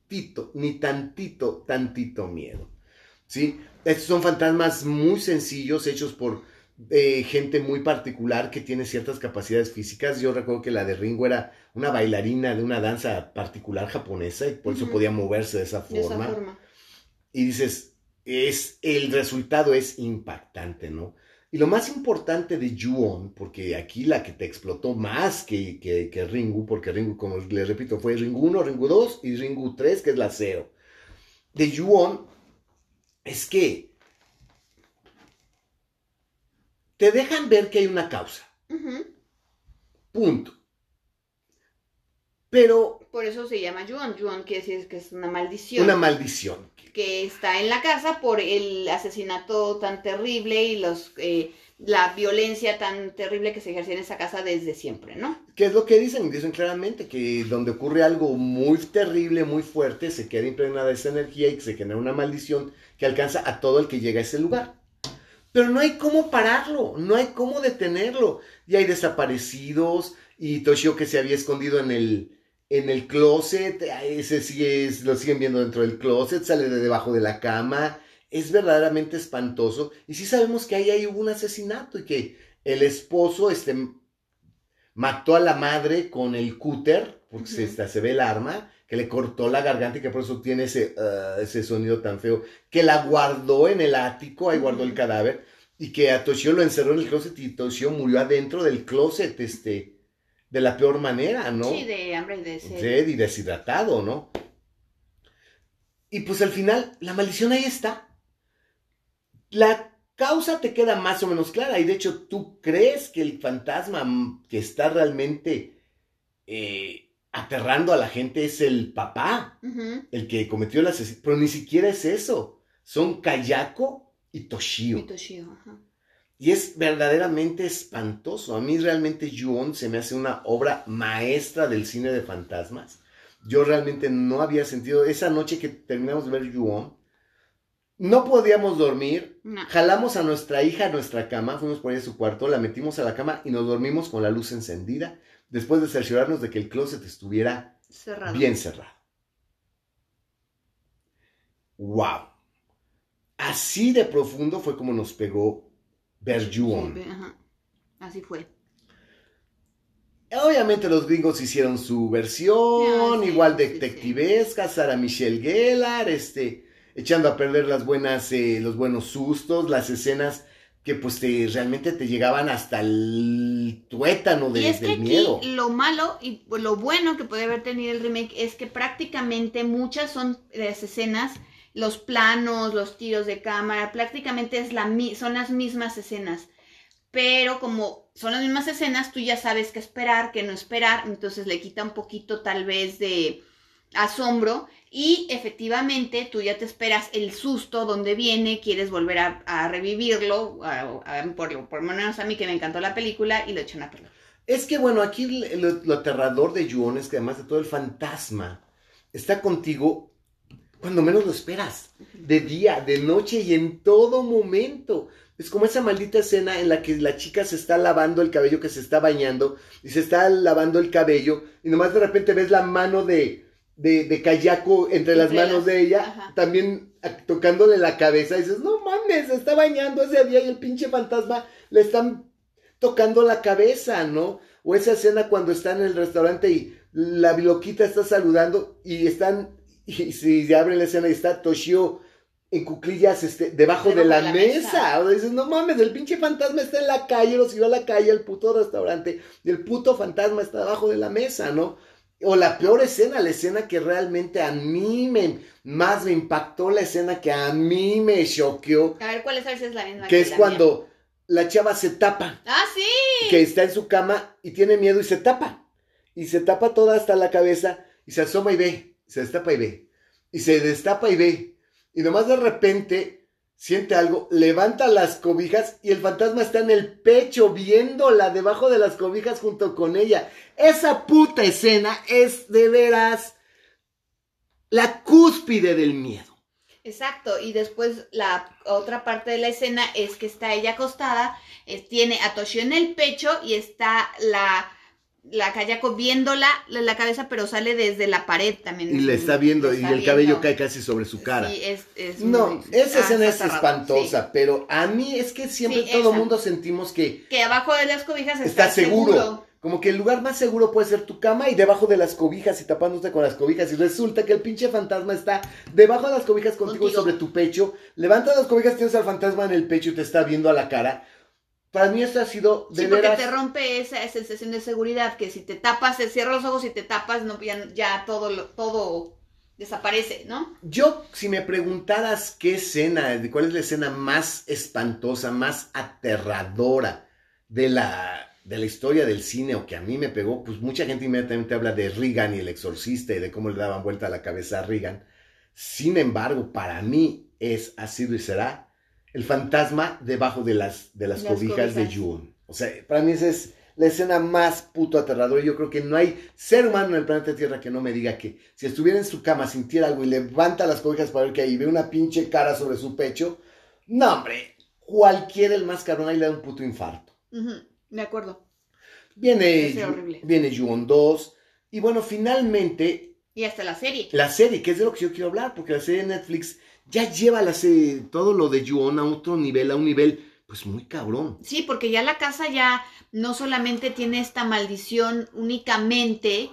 tantito, ni tantito, tantito miedo. ¿Sí? Estos son fantasmas muy sencillos, hechos por eh, gente muy particular que tiene ciertas capacidades físicas. Yo recuerdo que la de Ringo era una bailarina de una danza particular japonesa y por eso podía moverse de esa De esa forma. forma. Y dices, es, el resultado es impactante, ¿no? Y lo más importante de Ju-On, porque aquí la que te explotó más que, que, que Ringu, porque Ringu, como les repito, fue Ringu 1, Ringu 2 y Ringu 3, que es la 0. De Ju-On es que te dejan ver que hay una causa, punto. Pero Por eso se llama Yuan. Yuan quiere decir que es una maldición. una maldición. Que está en la casa por el asesinato tan terrible y los eh, la violencia tan terrible que se ejercía en esa casa desde siempre, ¿no? ¿Qué es lo que dicen? Dicen claramente que donde ocurre algo muy terrible, muy fuerte, se queda impregnada esa energía y se genera una maldición que alcanza a todo el que llega a ese lugar. Pero no hay cómo pararlo, no hay cómo detenerlo. Y hay desaparecidos y Toshio que se había escondido en el, en el closet, ese sigue, lo siguen viendo dentro del closet, sale de debajo de la cama. Es verdaderamente espantoso. Y sí sabemos que ahí, ahí hubo un asesinato y que el esposo este, mató a la madre con el cúter, porque se, está- se ve el arma, que le cortó la garganta y que por eso tiene ese, ah, ese sonido tan feo, que la guardó en el ático, ahí guardó el cadáver, y que a Toshio lo encerró en el closet y Toshio murió adentro del closet, este, de la peor manera, ¿no? Sí, de hambre y de sed. Sed y deshidratado, ¿no? Y pues al final, la maldición ahí está. La causa te queda más o menos clara y de hecho tú crees que el fantasma que está realmente eh, aterrando a la gente es el papá, el que cometió el asesinato, pero ni siquiera es eso. Son Kayako y Toshio. Y Toshio, ajá. Y es verdaderamente espantoso. A mí realmente Ju-On se me hace una obra maestra del cine de fantasmas. Yo realmente no había sentido esa noche que terminamos de ver Ju-On. No podíamos dormir. No. Jalamos a nuestra hija a nuestra cama, fuimos por ahí a su cuarto, la metimos a la cama y nos dormimos con la luz encendida, después de cerciorarnos de que el closet estuviera Cerrado. bien cerrado. ¡Wow! Así de profundo fue como nos pegó Sí, ajá. Así fue. Obviamente los gringos hicieron su versión, Ah, sí, igual sí. detectivesca, Sara Michelle Gellar, este, echando a perder las buenas, eh, los buenos sustos, las escenas que pues te, realmente te llegaban hasta el tuétano de- y es que del aquí miedo. lo malo y lo bueno que puede haber tenido el remake es que prácticamente muchas son las escenas, los planos, los tiros de cámara, prácticamente es la, son las mismas escenas. Pero como son las mismas escenas, tú ya sabes qué esperar, qué no esperar, entonces le quita un poquito tal vez de asombro y efectivamente tú ya te esperas el susto donde viene, quieres volver a, revivirlo, por, lo menos a mí que me encantó la película y lo echan a perder. Es que bueno, aquí lo, lo aterrador de Ju-on es que además de todo el fantasma, está contigo cuando menos lo esperas, de día, de noche y en todo momento. Es como esa maldita escena en la que la chica se está lavando el cabello, que se está bañando, y se está lavando el cabello, y nomás de repente ves la mano de, de, de Kayako entre las manos las- de ella, ajá. también tocándole la cabeza, y dices, no mames, se está bañando ese día y el pinche fantasma le están tocando la cabeza, ¿no? O esa escena cuando están en el restaurante y la loquita está saludando y están, [LAUGHS] y si se abre la escena y está Toshio en cuclillas este, debajo, de la, de la mesa. mesa. O sea, dices, no mames, el pinche fantasma está en la calle, lo siguió a la calle, el puto restaurante, y el puto fantasma está debajo de la mesa, ¿no? O la peor escena, la escena que realmente a mí me, más me impactó, la escena que a mí me choqueó, A ver, ¿cuál es? A ver si es la misma. que es la cuando la chava se tapa. Ah, sí. que está en su cama y tiene miedo y se tapa. Y se tapa toda hasta la cabeza y se asoma y ve. Se destapa y ve. Y se destapa y ve. Y nomás de repente siente algo, levanta las cobijas y el fantasma está en el pecho viéndola debajo de las cobijas junto con ella. Esa puta escena es de veras la cúspide del miedo. Exacto, y después la otra parte de la escena es que está ella acostada, eh, tiene a en el pecho y está la, la Kayako viéndola la, la cabeza, pero sale desde la pared también. Y le está viendo y el cabello viendo. cae casi sobre su cara. Sí, es, es No, muy- esa ah, escena es está aterrador, espantosa, pero a mí es que siempre Sí, todo esa. mundo sentimos que. Que abajo de las cobijas está, está, seguro. Como que el lugar más seguro puede ser tu cama y debajo de las cobijas y tapándote con las cobijas. Y resulta que el pinche fantasma está debajo de las cobijas contigo, Contigo. sobre tu pecho. Levantas las cobijas, tienes al fantasma en el pecho y te está viendo a la cara. Para mí esto ha sido de Sí, porque veras. te rompe esa sensación de seguridad, que si te tapas, te cierras los ojos y te tapas, no, ya, ya todo, lo- todo desaparece, ¿no? Yo, si me preguntaras qué escena, cuál es la escena más espantosa, más aterradora de la, de la historia del cine o que a mí me pegó, pues mucha gente inmediatamente habla de Reagan y el exorcista y de cómo le daban vuelta a la cabeza a Reagan. Sin embargo, para mí es, ha sido y será el fantasma debajo de las, de las, Las cobijas, de. June. O sea, para mí esa es la escena más puto aterradora. Yo creo que no hay ser humano en el planeta Tierra que no me diga que si estuviera en su cama, sintiera algo y levanta las cobijas para ver que ahí ve una pinche cara sobre su pecho. No, hombre, cualquiera el más cabrón ahí le da un puto infarto. Ujú, de acuerdo. Viene, viene Ju-on 2. Y bueno, finalmente Y hasta la serie. la serie, que es de lo que yo quiero hablar, porque la serie de Netflix ya lleva la serie, todo lo de Ju-on a otro nivel, a un nivel pues muy cabrón. Sí, porque ya la casa ya no solamente tiene esta maldición únicamente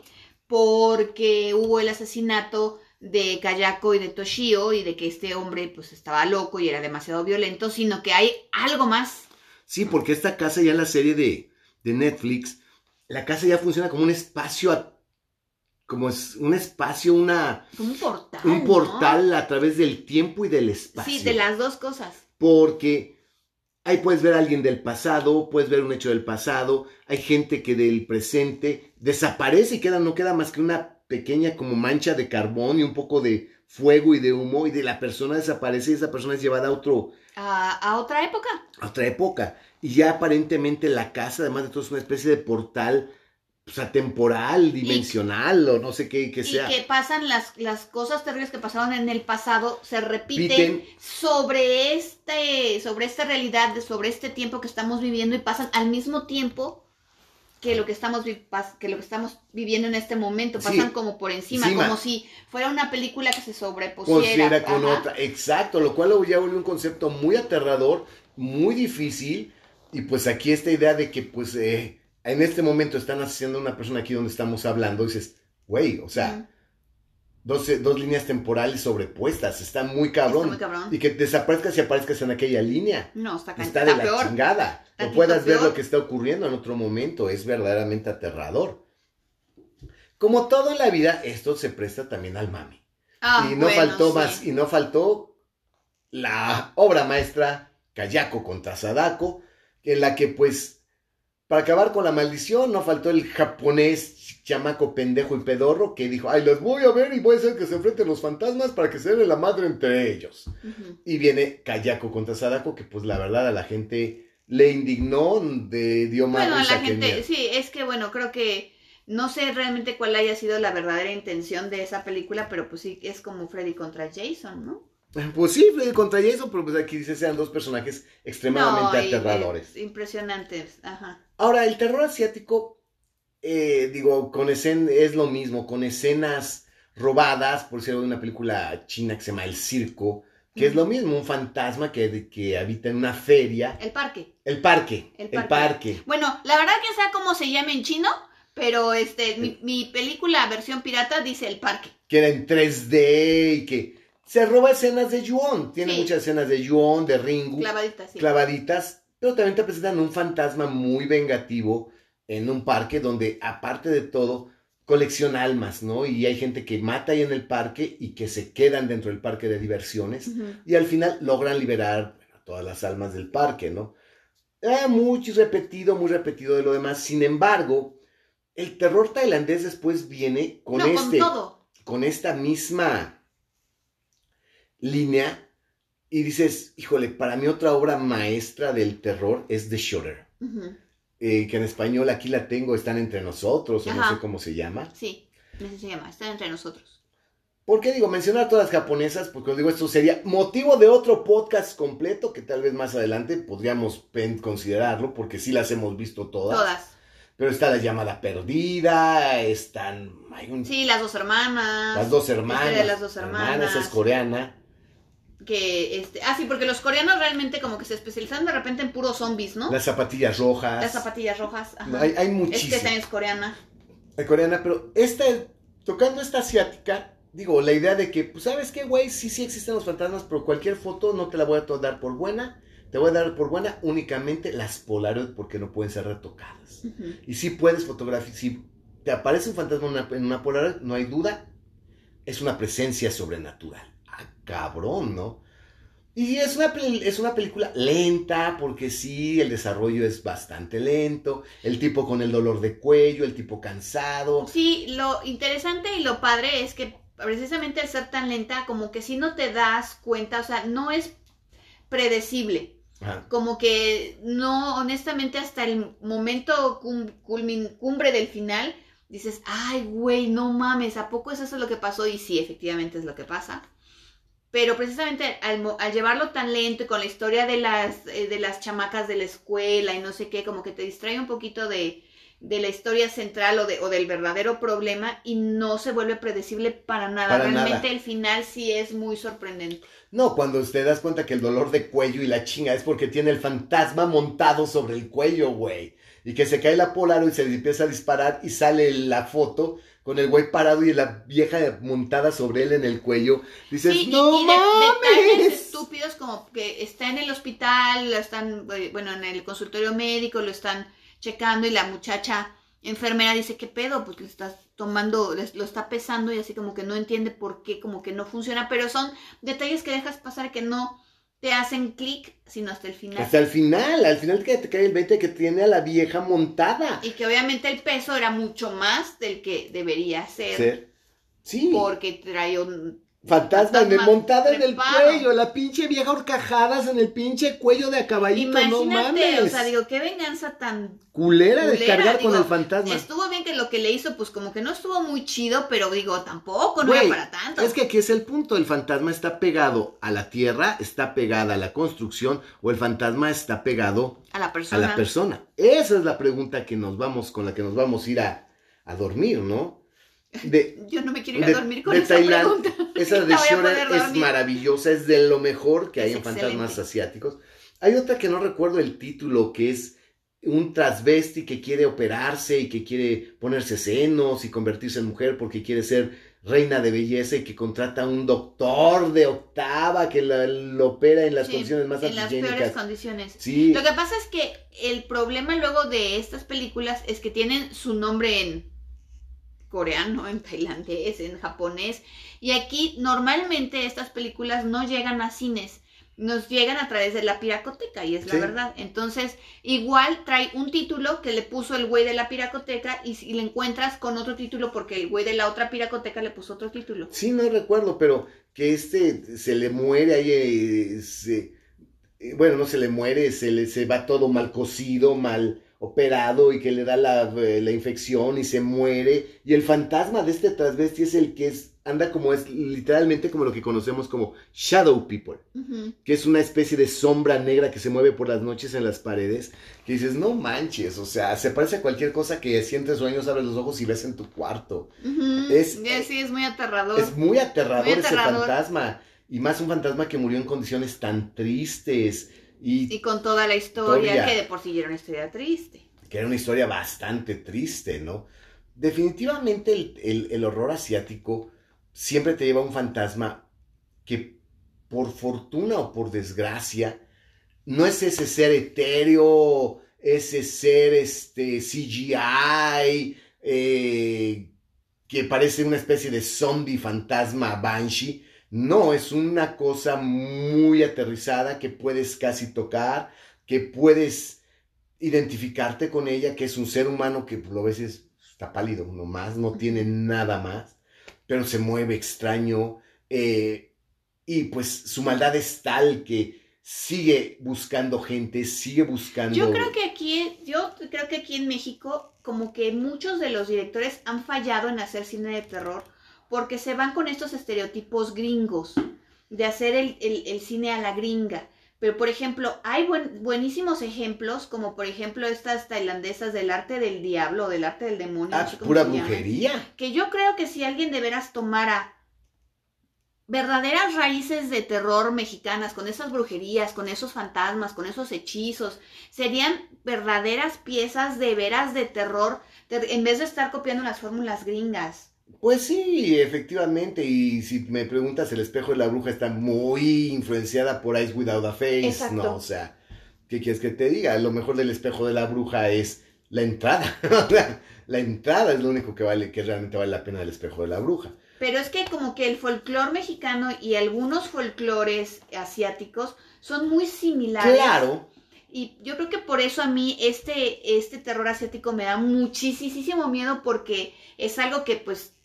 porque hubo el asesinato de Kayako y de Toshio y de que este hombre pues estaba loco y era demasiado violento, sino que hay algo más. Sí, porque esta casa ya en la serie de, de Netflix, la casa ya funciona como un espacio, como es un espacio, una, Como un portal. un ¿no? portal a través del tiempo y del espacio. Sí, de las dos cosas. Porque ahí puedes ver a alguien del pasado, puedes ver un hecho del pasado, hay gente que del presente desaparece y queda, no queda más que una pequeña como mancha de carbón y un poco de fuego y de humo y de la persona desaparece y esa persona es llevada a otro, A, a otra época. a otra época. Y ya aparentemente la casa, además de todo, es una especie de portal pues, atemporal, dimensional o no sé qué, que sea. Y que pasan las, las cosas terribles que pasaron en el pasado, se repiten sobre este, sobre esta realidad, sobre este tiempo que estamos viviendo y pasan al mismo tiempo que lo que estamos que lo que estamos viviendo en este momento, Sí. pasan como por encima, Encima. como si fuera una película que se sobrepusiera. con Ajá. otra. Exacto, lo cual ya vuelve un concepto muy aterrador, muy difícil, Y pues aquí esta idea de que pues eh, en este momento están haciendo una persona aquí donde estamos hablando, dices, güey, o sea, dos, eh, dos líneas temporales sobrepuestas, está muy cabrón. Está muy cabrón. Y que desaparezcas y aparezcas en aquella línea. No, está, Está está de la peor. chingada. O Tantito puedas ver lo que está ocurriendo en otro momento. Es verdaderamente aterrador. Como todo en la vida, esto se presta también al mami. Ah, y no bueno, faltó sí. más, y no faltó la obra maestra Kayako contra Sadako, en la que pues, para acabar con la maldición, no faltó el japonés chamaco pendejo y pedorro que dijo, ay, los voy a ver y voy a hacer que se enfrenten los fantasmas para que se den la madre entre ellos. Y viene Kayako contra Sadako, que pues la verdad a la gente le indignó, de, dio más Bueno, a la gente, miedo. sí, es que bueno, creo que no sé realmente cuál haya sido la verdadera intención de esa película, pero pues sí, es como Freddy contra Jason, ¿no? Pues sí, Freddy contra Jason, pero pues aquí dice sean dos personajes extremadamente No, y- aterradores. impresionantes, ajá. Ahora, el terror asiático, eh, digo, con escen es lo mismo, con escenas robadas, por ser de una película china que se llama El Circo, que es lo mismo, un fantasma que, que habita en una feria. El parque. El parque, El el parque. parque. Bueno, la verdad que sea como se llama en chino, pero este, mi, mi película versión pirata dice el parque. que era en 3D y que se roba escenas de Yuon. Tiene Sí. muchas escenas de Yuon, de Ringu, Clavadita, sí. clavaditas, pero también te presentan un fantasma muy vengativo en un parque donde, aparte de todo, colecciona almas, ¿no? Y hay gente que mata ahí en el parque y que se quedan dentro del parque de diversiones y al final logran liberar bueno, todas las almas del parque, ¿no? Eh, muy repetido, muy repetido de lo demás. Sin embargo, el terror tailandés después viene con no, este con todo. con esta misma línea y dices, híjole, para mí otra obra maestra del terror es The Shutter, Ujú. eh, que en español aquí la tengo, están entre nosotros, o no Ajá. sé cómo se llama. Sí, así se llama, está entre nosotros. ¿Por qué digo mencionar todas las japonesas? Porque os digo, esto sería motivo de otro podcast completo que tal vez más adelante podríamos considerarlo, porque sí las hemos visto todas. Todas. Pero está la llamada perdida, están... Hay un- Sí, las dos hermanas. las dos hermanas. Historia de las dos hermanas. Esa es coreana. Que, este, ah, sí, porque los coreanos realmente como que se especializan de repente en puros zombies, ¿no? Las zapatillas rojas. Las zapatillas rojas. Ajá. Hay, hay es que muchísimas. esta es coreana. La coreana, pero esta, tocando esta asiática, digo, la idea de que, pues, ¿sabes qué, güey? Sí, sí existen los fantasmas, pero cualquier foto no te la voy a dar por buena. Te voy a dar por buena únicamente las Polaroid porque no pueden ser retocadas. Y si puedes fotografiar, si te aparece un fantasma en una, en una Polaroid, no hay duda, es una presencia sobrenatural. Cabrón, ¿no? Y es una, es una película lenta, porque sí, el desarrollo es bastante lento. El tipo con el dolor de cuello, el tipo cansado. Sí, lo interesante y lo padre es que precisamente al ser tan lenta, como que si no te das cuenta, o sea, no es predecible. Ajá. Como que no, honestamente, hasta el momento cum- culmin- cumbre del final, dices, ay, güey, no mames, ¿a poco es eso lo que pasó? Y sí, efectivamente es lo que pasa. Pero precisamente al, al llevarlo tan lento y con la historia de las, eh, de las chamacas de la escuela y no sé qué, como que te distrae un poquito de, de la historia central o, de, o del verdadero problema y no se vuelve predecible para nada. Para Realmente nada. el final sí es muy sorprendente. No, cuando te das cuenta que el dolor de cuello y la chinga es porque tiene el fantasma montado sobre el cuello, güey. Y que se cae la Polaroid y se empieza a disparar y sale la foto con el güey parado y la vieja montada sobre él en el cuello. Dices, Sí, no y, de- detalles mames. estúpidos como que está en el hospital, lo están, eh, bueno, en el consultorio médico, lo están checando y la muchacha enfermera dice, ¿qué pedo? Pues le estás tomando, les- lo está pesando y así como que no entiende por qué, como que no funciona, pero son detalles que dejas pasar que no te hacen clic, sino hasta el final. Hasta el final, al final que te cae el 20 que tiene a la vieja montada. Y que obviamente el peso era mucho más del que debería ser, Ser. Sí. porque trae un... Fantasma Fantasma montada en el cuello, la pinche vieja horcajadas en el pinche cuello de a caballito, no Imagínate, mames. o sea, digo, qué venganza tan culera, culera, descargar con el fantasma. Estuvo bien que lo que le hizo, pues como que no estuvo muy chido, pero digo, tampoco, no era para tanto. Es que aquí es el punto, el fantasma está pegado a la tierra, está pegada a la construcción o el fantasma está pegado a la a persona. la persona. Esa es la pregunta que nos vamos con la que nos vamos a ir a, a dormir, ¿no? De, Yo no me quiero ir a dormir con de esa pregunta. esa [LAUGHS] de voy a Shore poder es dormir. maravillosa, es de lo mejor que hay en fantasmas asiáticos. Hay otra que no recuerdo el título, que es un transvesti que quiere operarse y que quiere ponerse senos y convertirse en mujer porque quiere ser reina de belleza y que contrata a un doctor de octava que lo opera en las condiciones más En las peores condiciones. Sí. Lo que pasa es que el problema luego de estas películas es que tienen su nombre en coreano, en tailandés, en japonés. Y aquí normalmente estas películas no llegan a cines nos llegan a través de la piracoteca y es la verdad. Entonces, igual trae un título que le puso el güey de la piracoteca y si le encuentras con otro título porque el güey de la otra piracoteca le puso otro título. Sí, no recuerdo, pero que este se le muere ahí, eh, eh, bueno, no se le muere, se le se va todo mal cocido, mal operado y que le da la, eh, la infección y se muere. Y el fantasma de este transvesti es el que es anda como es literalmente como lo que conocemos como shadow people, que es una especie de sombra negra que se mueve por las noches en las paredes, que dices, no manches, o sea, se parece a cualquier cosa que sientes sueños, abres los ojos y ves en tu cuarto. es, sí, es muy aterrador. Es muy aterrador, ese fantasma, y más un fantasma que murió en condiciones tan tristes. Y, y con toda la historia, que de por sí era una historia triste. Que era una historia bastante triste, ¿no? Definitivamente el, el horror asiático siempre te lleva un fantasma que por fortuna o por desgracia no es ese ser etéreo, ese ser este, CGI, eh, que parece una especie de zombie fantasma banshee. No, es una cosa muy aterrizada que puedes casi tocar, que puedes identificarte con ella, que es un ser humano que lo ves está pálido nomás, no tiene nada más pero se mueve extraño. Eh, y pues su maldad es tal que sigue buscando gente, sigue buscando. Yo creo que aquí, yo creo que aquí en México, como que muchos de los directores han fallado en hacer cine de terror, porque se van con estos estereotipos gringos, de hacer el cine a la gringa. Pero, por ejemplo, hay buenísimos ejemplos, como por ejemplo estas tailandesas del arte del diablo, del arte del demonio. Ah, pura brujería. Que yo creo que si alguien de veras tomara verdaderas raíces de terror mexicanas, con esas brujerías, con esos fantasmas, con esos hechizos, serían verdaderas piezas de veras de terror, en vez de estar copiando las fórmulas gringas. Pues sí, efectivamente, y si me preguntas, el espejo de la bruja está muy influenciada por Ice Without a Face, ¿no? O sea, ¿qué quieres que te diga? Lo mejor del espejo de la bruja es la entrada. [LAUGHS] la entrada es lo único que vale, que realmente vale la pena del espejo de la bruja. Pero es que como que el folclore mexicano y algunos folclores asiáticos son muy similares. Claro. Y yo creo que por eso a mí este, este terror asiático me da muchísimo miedo porque es algo que pues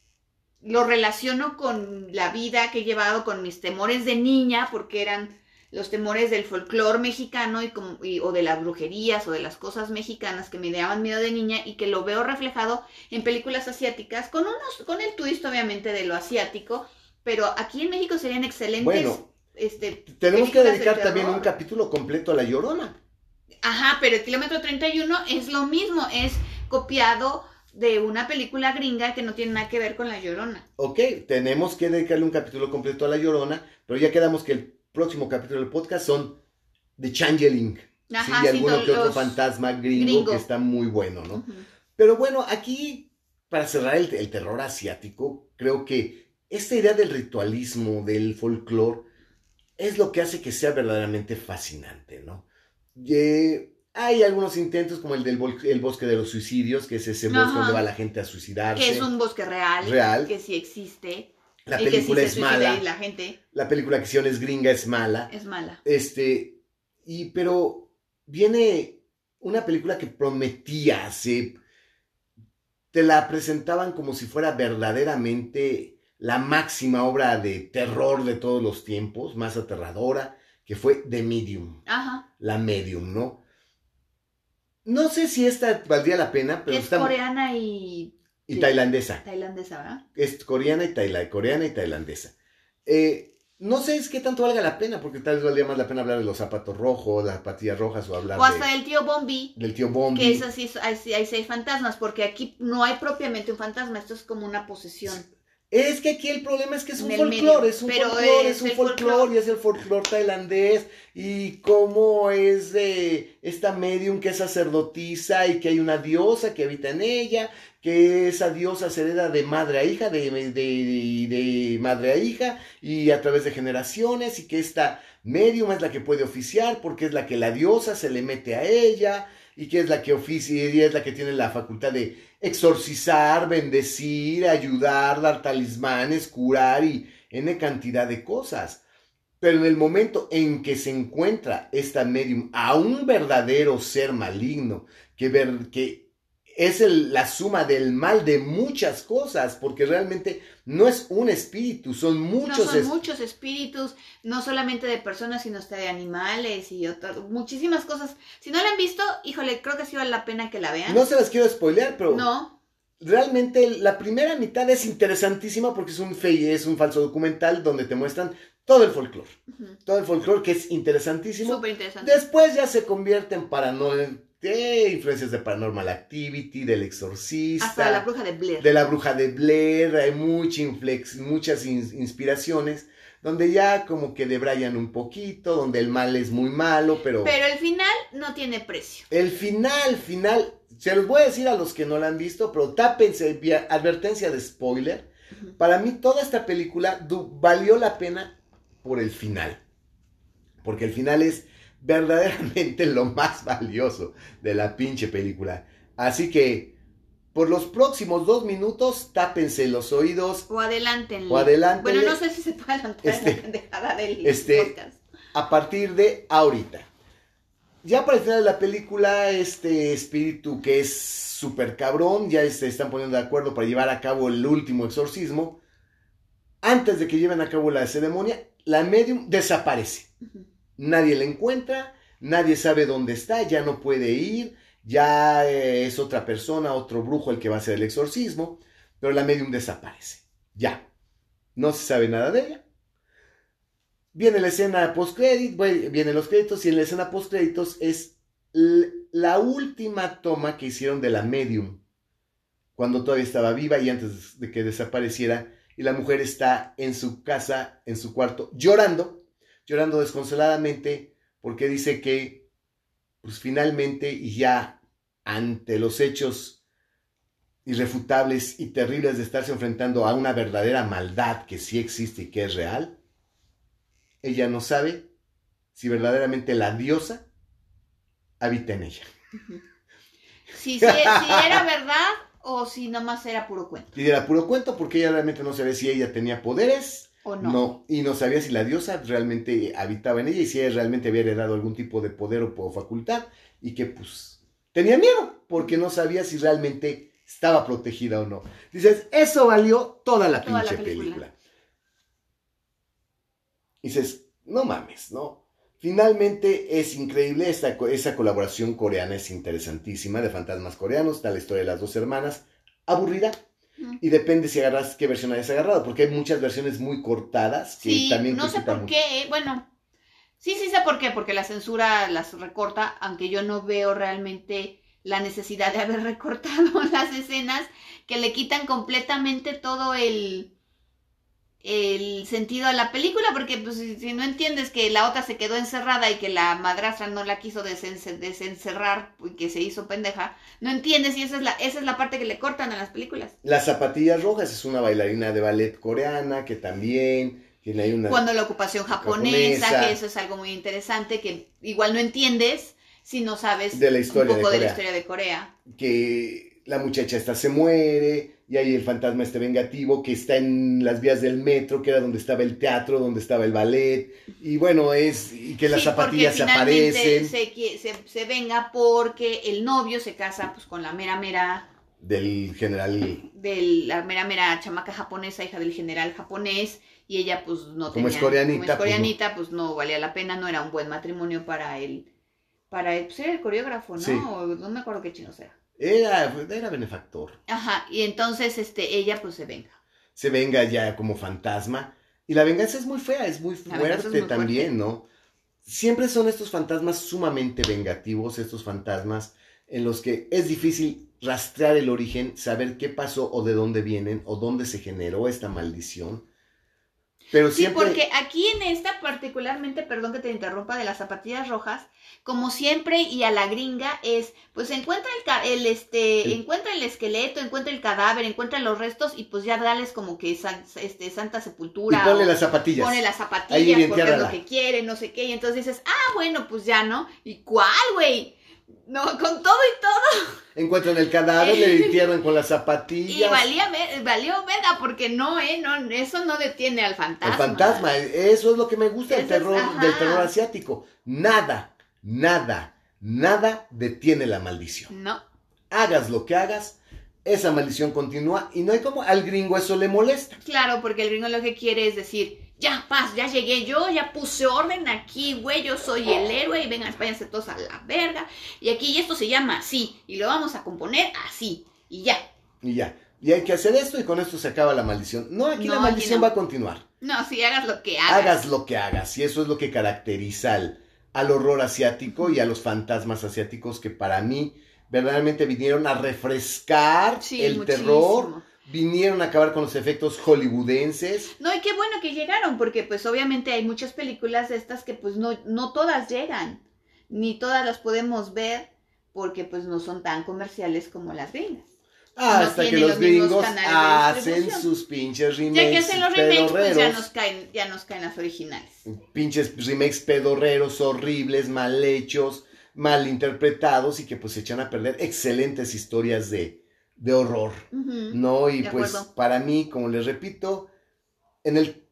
lo relaciono con la vida que he llevado, con mis temores de niña, porque eran los temores del folclore mexicano y, como, o de las brujerías o de las cosas mexicanas que me daban miedo de niña y que lo veo reflejado en películas asiáticas, con, unos, con el twist obviamente de lo asiático, pero aquí en México serían excelentes. Bueno, este, tenemos que dedicar también un capítulo completo a La Llorona. Ajá, pero el kilómetro 31 es lo mismo, es copiado de una película gringa que no tiene nada que ver con La Llorona. Ok, tenemos que dedicarle un capítulo completo a La Llorona, pero ya quedamos que el próximo capítulo del podcast son The Changeling. Ajá, sí, y alguno que otro fantasma gringo, que está muy bueno, ¿no? Pero bueno, aquí, para cerrar el, terror asiático, creo que esta idea del ritualismo, del folclore, es lo que hace que sea verdaderamente fascinante, ¿no? Eh, hay algunos intentos como el del el bosque de los suicidios, que es ese bosque donde va la gente a suicidarse. Que es un bosque real. Real. Que sí existe. La película es mala. La, gente. la película que hicieron es gringa, es mala. Es mala. Este, y pero viene una película que prometía, se, te la presentaban como si fuera verdaderamente la máxima obra de terror de todos los tiempos, más aterradora, que fue The Medium. Ajá. La Medium, ¿no? No sé si esta valdría la pena, pero es coreana y... Y tailandesa. Tailandesa, ¿verdad? Es coreana y, taila, coreana y tailandesa. Eh, no sé es qué tanto valga la pena, porque tal vez valdría más la pena hablar de los zapatos rojos, las patillas rojas o hablar O hasta del tío Bombi. Del tío Bombi. Que es así, hay, hay, seis fantasmas, porque aquí no hay propiamente un fantasma, esto es como una posesión. Es que aquí el problema es que es un folclore, es un folclore, es un folclore. y es el folclore tailandés y cómo es de esta medium que es sacerdotisa y que hay una diosa que habita en ella, que esa diosa se hereda de madre a hija, de, de, de- de madre a hija y a través de generaciones y que esta medium es la que puede oficiar porque es la que la diosa se le mete a ella y que es la que oficia y es la que tiene la facultad de exorcizar, bendecir, ayudar, dar talismanes, curar y N cantidad de cosas. Pero en el momento en que se encuentra esta medium a un verdadero ser maligno, que, ver, que es el- la suma del mal de muchas cosas, porque realmente no es un espíritu, son No muchos son es- muchos espíritus, no solamente de personas, sino hasta de animales y otras, muchísimas cosas. Si no la han visto, híjole, creo que sí vale la pena que la vean. No se las quiero spoilear, pero No, realmente la primera mitad es interesantísima porque es un, fe- es un falso documental donde te muestran todo el folclore. Todo el folclore que es interesantísimo. súper interesante. Después ya se convierte en paranormal, de influencias de Paranormal Activity, del exorcista, Hasta la bruja de Blair. de la bruja de Blair, hay mucha inflex- muchas in- inspiraciones, donde ya como que debrayan un poquito, donde el mal es muy malo, pero, Pero el final no tiene precio. el final, final, se los voy a decir a los que no la han visto, pero tápense, via- advertencia de spoiler, para mí toda esta película valió la pena por el final. Porque el final es verdaderamente [LAUGHS] lo más valioso de la pinche película. Así que por los próximos dos minutos tápense los oídos. O adelántenle. O adelántenle. Bueno, no sé si se puede adelantar Este, la pendejada del este, podcast. a partir de ahorita. Ya para el final de la película, este espíritu que es súper cabrón, ya se están poniendo de acuerdo para llevar a cabo el último exorcismo. Antes de que lleven a cabo la ceremonia, la medium desaparece. Nadie la encuentra, nadie sabe dónde está, ya no puede ir, ya eh, es otra persona, otro brujo el que va a hacer el exorcismo, pero la medium desaparece. Ya. No se sabe nada de ella. Viene la escena post vienen los créditos y en la escena post créditos es la última toma que hicieron de la medium cuando todavía estaba viva y antes de que desapareciera y la mujer está en su casa, en su cuarto, llorando, llorando desconsoladamente porque dice que pues finalmente y ya ante los hechos irrefutables y terribles de estarse enfrentando a una verdadera maldad que sí existe y que es real, ella no sabe si verdaderamente la diosa habita en ella. [LAUGHS] Si, si, si era verdad o si nomás era puro cuento. Y era puro cuento porque ella realmente no sabía si ella tenía poderes, ¿O no? no. y no sabía si la diosa realmente habitaba en ella y si ella realmente había heredado algún tipo de poder o, o facultad y que pues tenía miedo porque no sabía si realmente estaba protegida o no. Dices, eso valió toda la Toda la pinche película. película. Dices, no mames, ¿no? Finalmente es increíble, esta, esa colaboración coreana es interesantísima, de fantasmas coreanos, está la historia de las dos hermanas, aburrida. Y depende si agarras qué versión hayas agarrado, porque hay muchas versiones muy cortadas que Sí, también no sé por mucho. qué. Bueno, sí, sí sé por qué, porque la censura las recorta, aunque yo no veo realmente la necesidad de haber [LAUGHS] recortado las escenas que le quitan completamente todo el el sentido a la película porque pues si, no entiendes que la otra se quedó encerrada y que la madrastra no la quiso desencer- desencerrar y que se hizo pendeja no entiendes y esa es la esa es la parte que le cortan a las películas Las zapatillas rojas es una bailarina de ballet coreana que también tiene ahí una... cuando la ocupación japonesa, Japonesa. que eso es algo muy interesante, que igual no entiendes si no sabes De la historia un poco de de, la historia de Corea. que la muchacha esta se muere y hay el fantasma este vengativo que está en las vías del metro, que era donde estaba el teatro, donde estaba el ballet, y bueno, es y que las Sí, zapatillas se aparecen Se, se, se venga porque el novio se casa pues con la mera mera del general, de la mera mera chamaca japonesa, hija del general japonés, y ella pues no Como tenía, es coreanita, como es pues, no. coreanita, pues, no. valía la pena, no era un buen matrimonio para él, para él, pues era el coreógrafo, ¿no? Sí. No me acuerdo qué chino era. Era, era benefactor. Ajá, y entonces este ella pues se venga. Se venga ya como fantasma. Y la venganza es muy fea, es muy es fuerte muy también, fuerte. ¿no? Siempre son estos fantasmas sumamente vengativos, estos fantasmas en los que es difícil rastrear el origen, saber qué pasó o de dónde vienen o dónde se generó esta maldición. Pero Sí, porque aquí en esta particularmente, perdón que te interrumpa, de las zapatillas rojas, como siempre y a la gringa es, pues encuentra el, el este, encuentra el esqueleto, encuentra el cadáver, encuentra los restos y pues ya dales como que san- este, santa Y sepultura. ponle o las zapatillas. Pone las zapatillas porque es lo que quiere, no sé qué, y entonces dices, ah, bueno, pues ya, ¿no? ¿Y cuál, güey? No, con todo y todo. Encuentran el cadáver, le entierran con las Y zapatillas. valía, ver- valió verga, porque no, ¿eh? No, eso no detiene al fantasma. El fantasma, eso es lo que me gusta del es- terror, del terror asiático. Nada, nada, nada detiene la maldición. No. Hagas lo que hagas, esa maldición continúa y no hay como al gringo eso le molesta. Claro, porque el gringo lo que quiere es decir, ya, paz, ya llegué yo, ya puse orden aquí, güey, yo soy el héroe y vengan, váyanse todos a la verga. Y aquí y esto se llama así, y lo vamos a componer así, y ya. Y ya. Y hay que hacer esto y con esto se acaba la maldición. No, aquí No, la aquí maldición no. va a continuar. No, si hagas lo que hagas. Hagas lo que hagas. Y eso es lo que caracteriza al, al horror asiático y a los fantasmas asiáticos que para mí verdaderamente vinieron a refrescar Sí, el muchísimo. terror, vinieron a acabar con los efectos hollywoodenses. No, y qué bueno que llegaron, porque pues obviamente hay muchas películas de estas que pues no, no todas llegan, ni todas las podemos ver, porque pues no son tan comerciales como las gringas. Hasta que los gringos hacen sus pinches remakes. Ya que hacen los remakes, pues ya nos caen, ya nos caen las originales. pinches remakes pedorreros, horribles, mal hechos, mal interpretados y que pues echan a perder excelentes historias de, de horror. No, y De pues acuerdo. para mí, como les repito, en el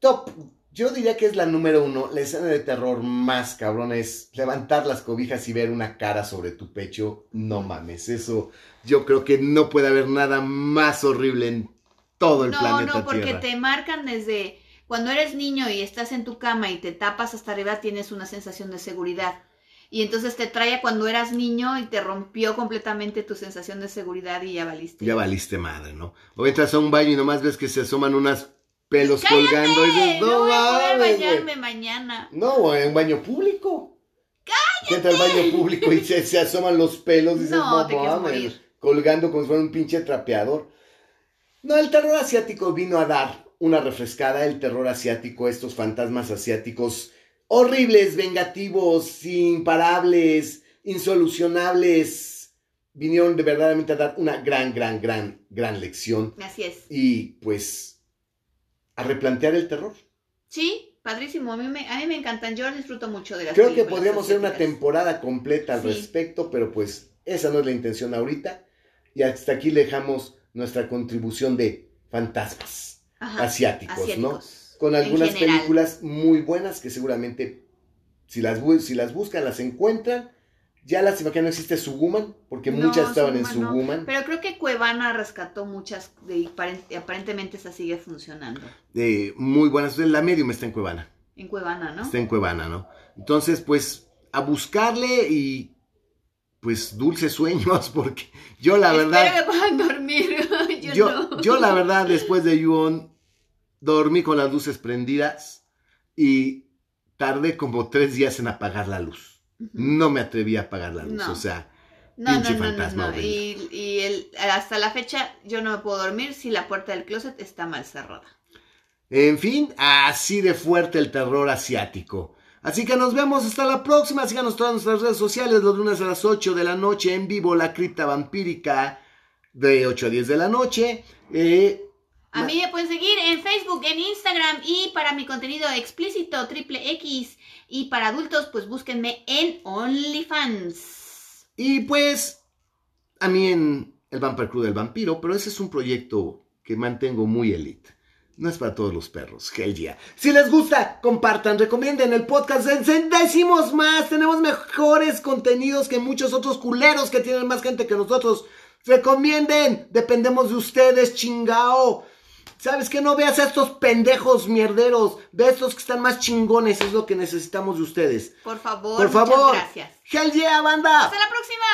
top, yo diría que es la número uno, la escena de terror más cabrón es levantar las cobijas y ver una cara sobre tu pecho. No mames, eso yo creo que no puede haber nada más horrible en todo el No, planeta no, porque Tierra. te marcan desde cuando eres niño y estás en tu cama y te tapas hasta arriba, tienes una sensación de seguridad. Y entonces te trae a cuando eras niño y te rompió completamente tu sensación de seguridad y ya valiste. Ya valiste madre, ¿no? O entras a un baño y nomás ves que se asoman unas pelos ¡Cállate! colgando y dices, no no voy a poder mames, güey". bañarme mañana. No, en un baño público. ¡Cállate! Entra al baño público y se, se asoman los pelos y dices, No, no, te quieres mames", morir. colgando como si fuera un pinche trapeador. No, el terror asiático vino a dar una refrescada, el terror asiático, estos fantasmas asiáticos horribles, vengativos, imparables, insolucionables, vinieron de verdaderamente a dar una gran, gran, gran, gran lección Así es. y pues a replantear el terror. Sí, padrísimo. A mí me, a mí me encantan. Yo disfruto mucho de las Creo que podríamos hacer una temporada completa al Sí. respecto, pero pues esa no es la intención ahorita. Y hasta aquí le dejamos nuestra contribución de fantasmas Ajá, asiáticos, ¿no? Con algunas películas muy buenas que seguramente si las, si las buscan, las encuentran. Ya lástima que no existe Suguman, porque No, muchas estaban en Suguman no. Pero creo que Cuevana rescató muchas y aparent- aparentemente esa sigue funcionando. Eh, muy buenas. La Medium está en Cuevana. En Cuevana, ¿no? Está en Cuevana, ¿no? Entonces, pues, a buscarle y pues dulces sueños, [LAUGHS] porque yo la verdad, Espero que puedan dormir. [LAUGHS] yo, yo, no. yo la verdad después de Yuon dormí con las luces prendidas y tardé como tres días en apagar la luz. No me atreví a apagar la luz, No. o sea, No, no, pinche no, no, fantasma. Y, y el, hasta la fecha yo no me puedo dormir si la puerta del closet está mal cerrada. en fin, así de fuerte el terror asiático. Así que nos vemos hasta la próxima. Síganos todas nuestras redes sociales los lunes a las 8 de la noche en vivo, la cripta vampírica de 8 a 10 de la noche. Eh, A mí me pueden seguir en Facebook, en Instagram y para mi contenido explícito triple X y para adultos pues búsquenme en OnlyFans. y pues, a mí en el Vampire Crew del Vampiro, pero ese es un proyecto que mantengo muy elite. No es para todos los perros, Hell yeah. Si les gusta, compartan, recomienden el podcast. Decimos más, tenemos mejores contenidos que muchos otros culeros que tienen más gente que nosotros. Recomienden, dependemos de ustedes, chingao. ¿Sabes que No veas a estos pendejos mierderos. Ve a estos que están más chingones. Es lo que necesitamos de ustedes. Por favor, Por muchas favor. gracias. Hell yeah, banda. Hasta la próxima.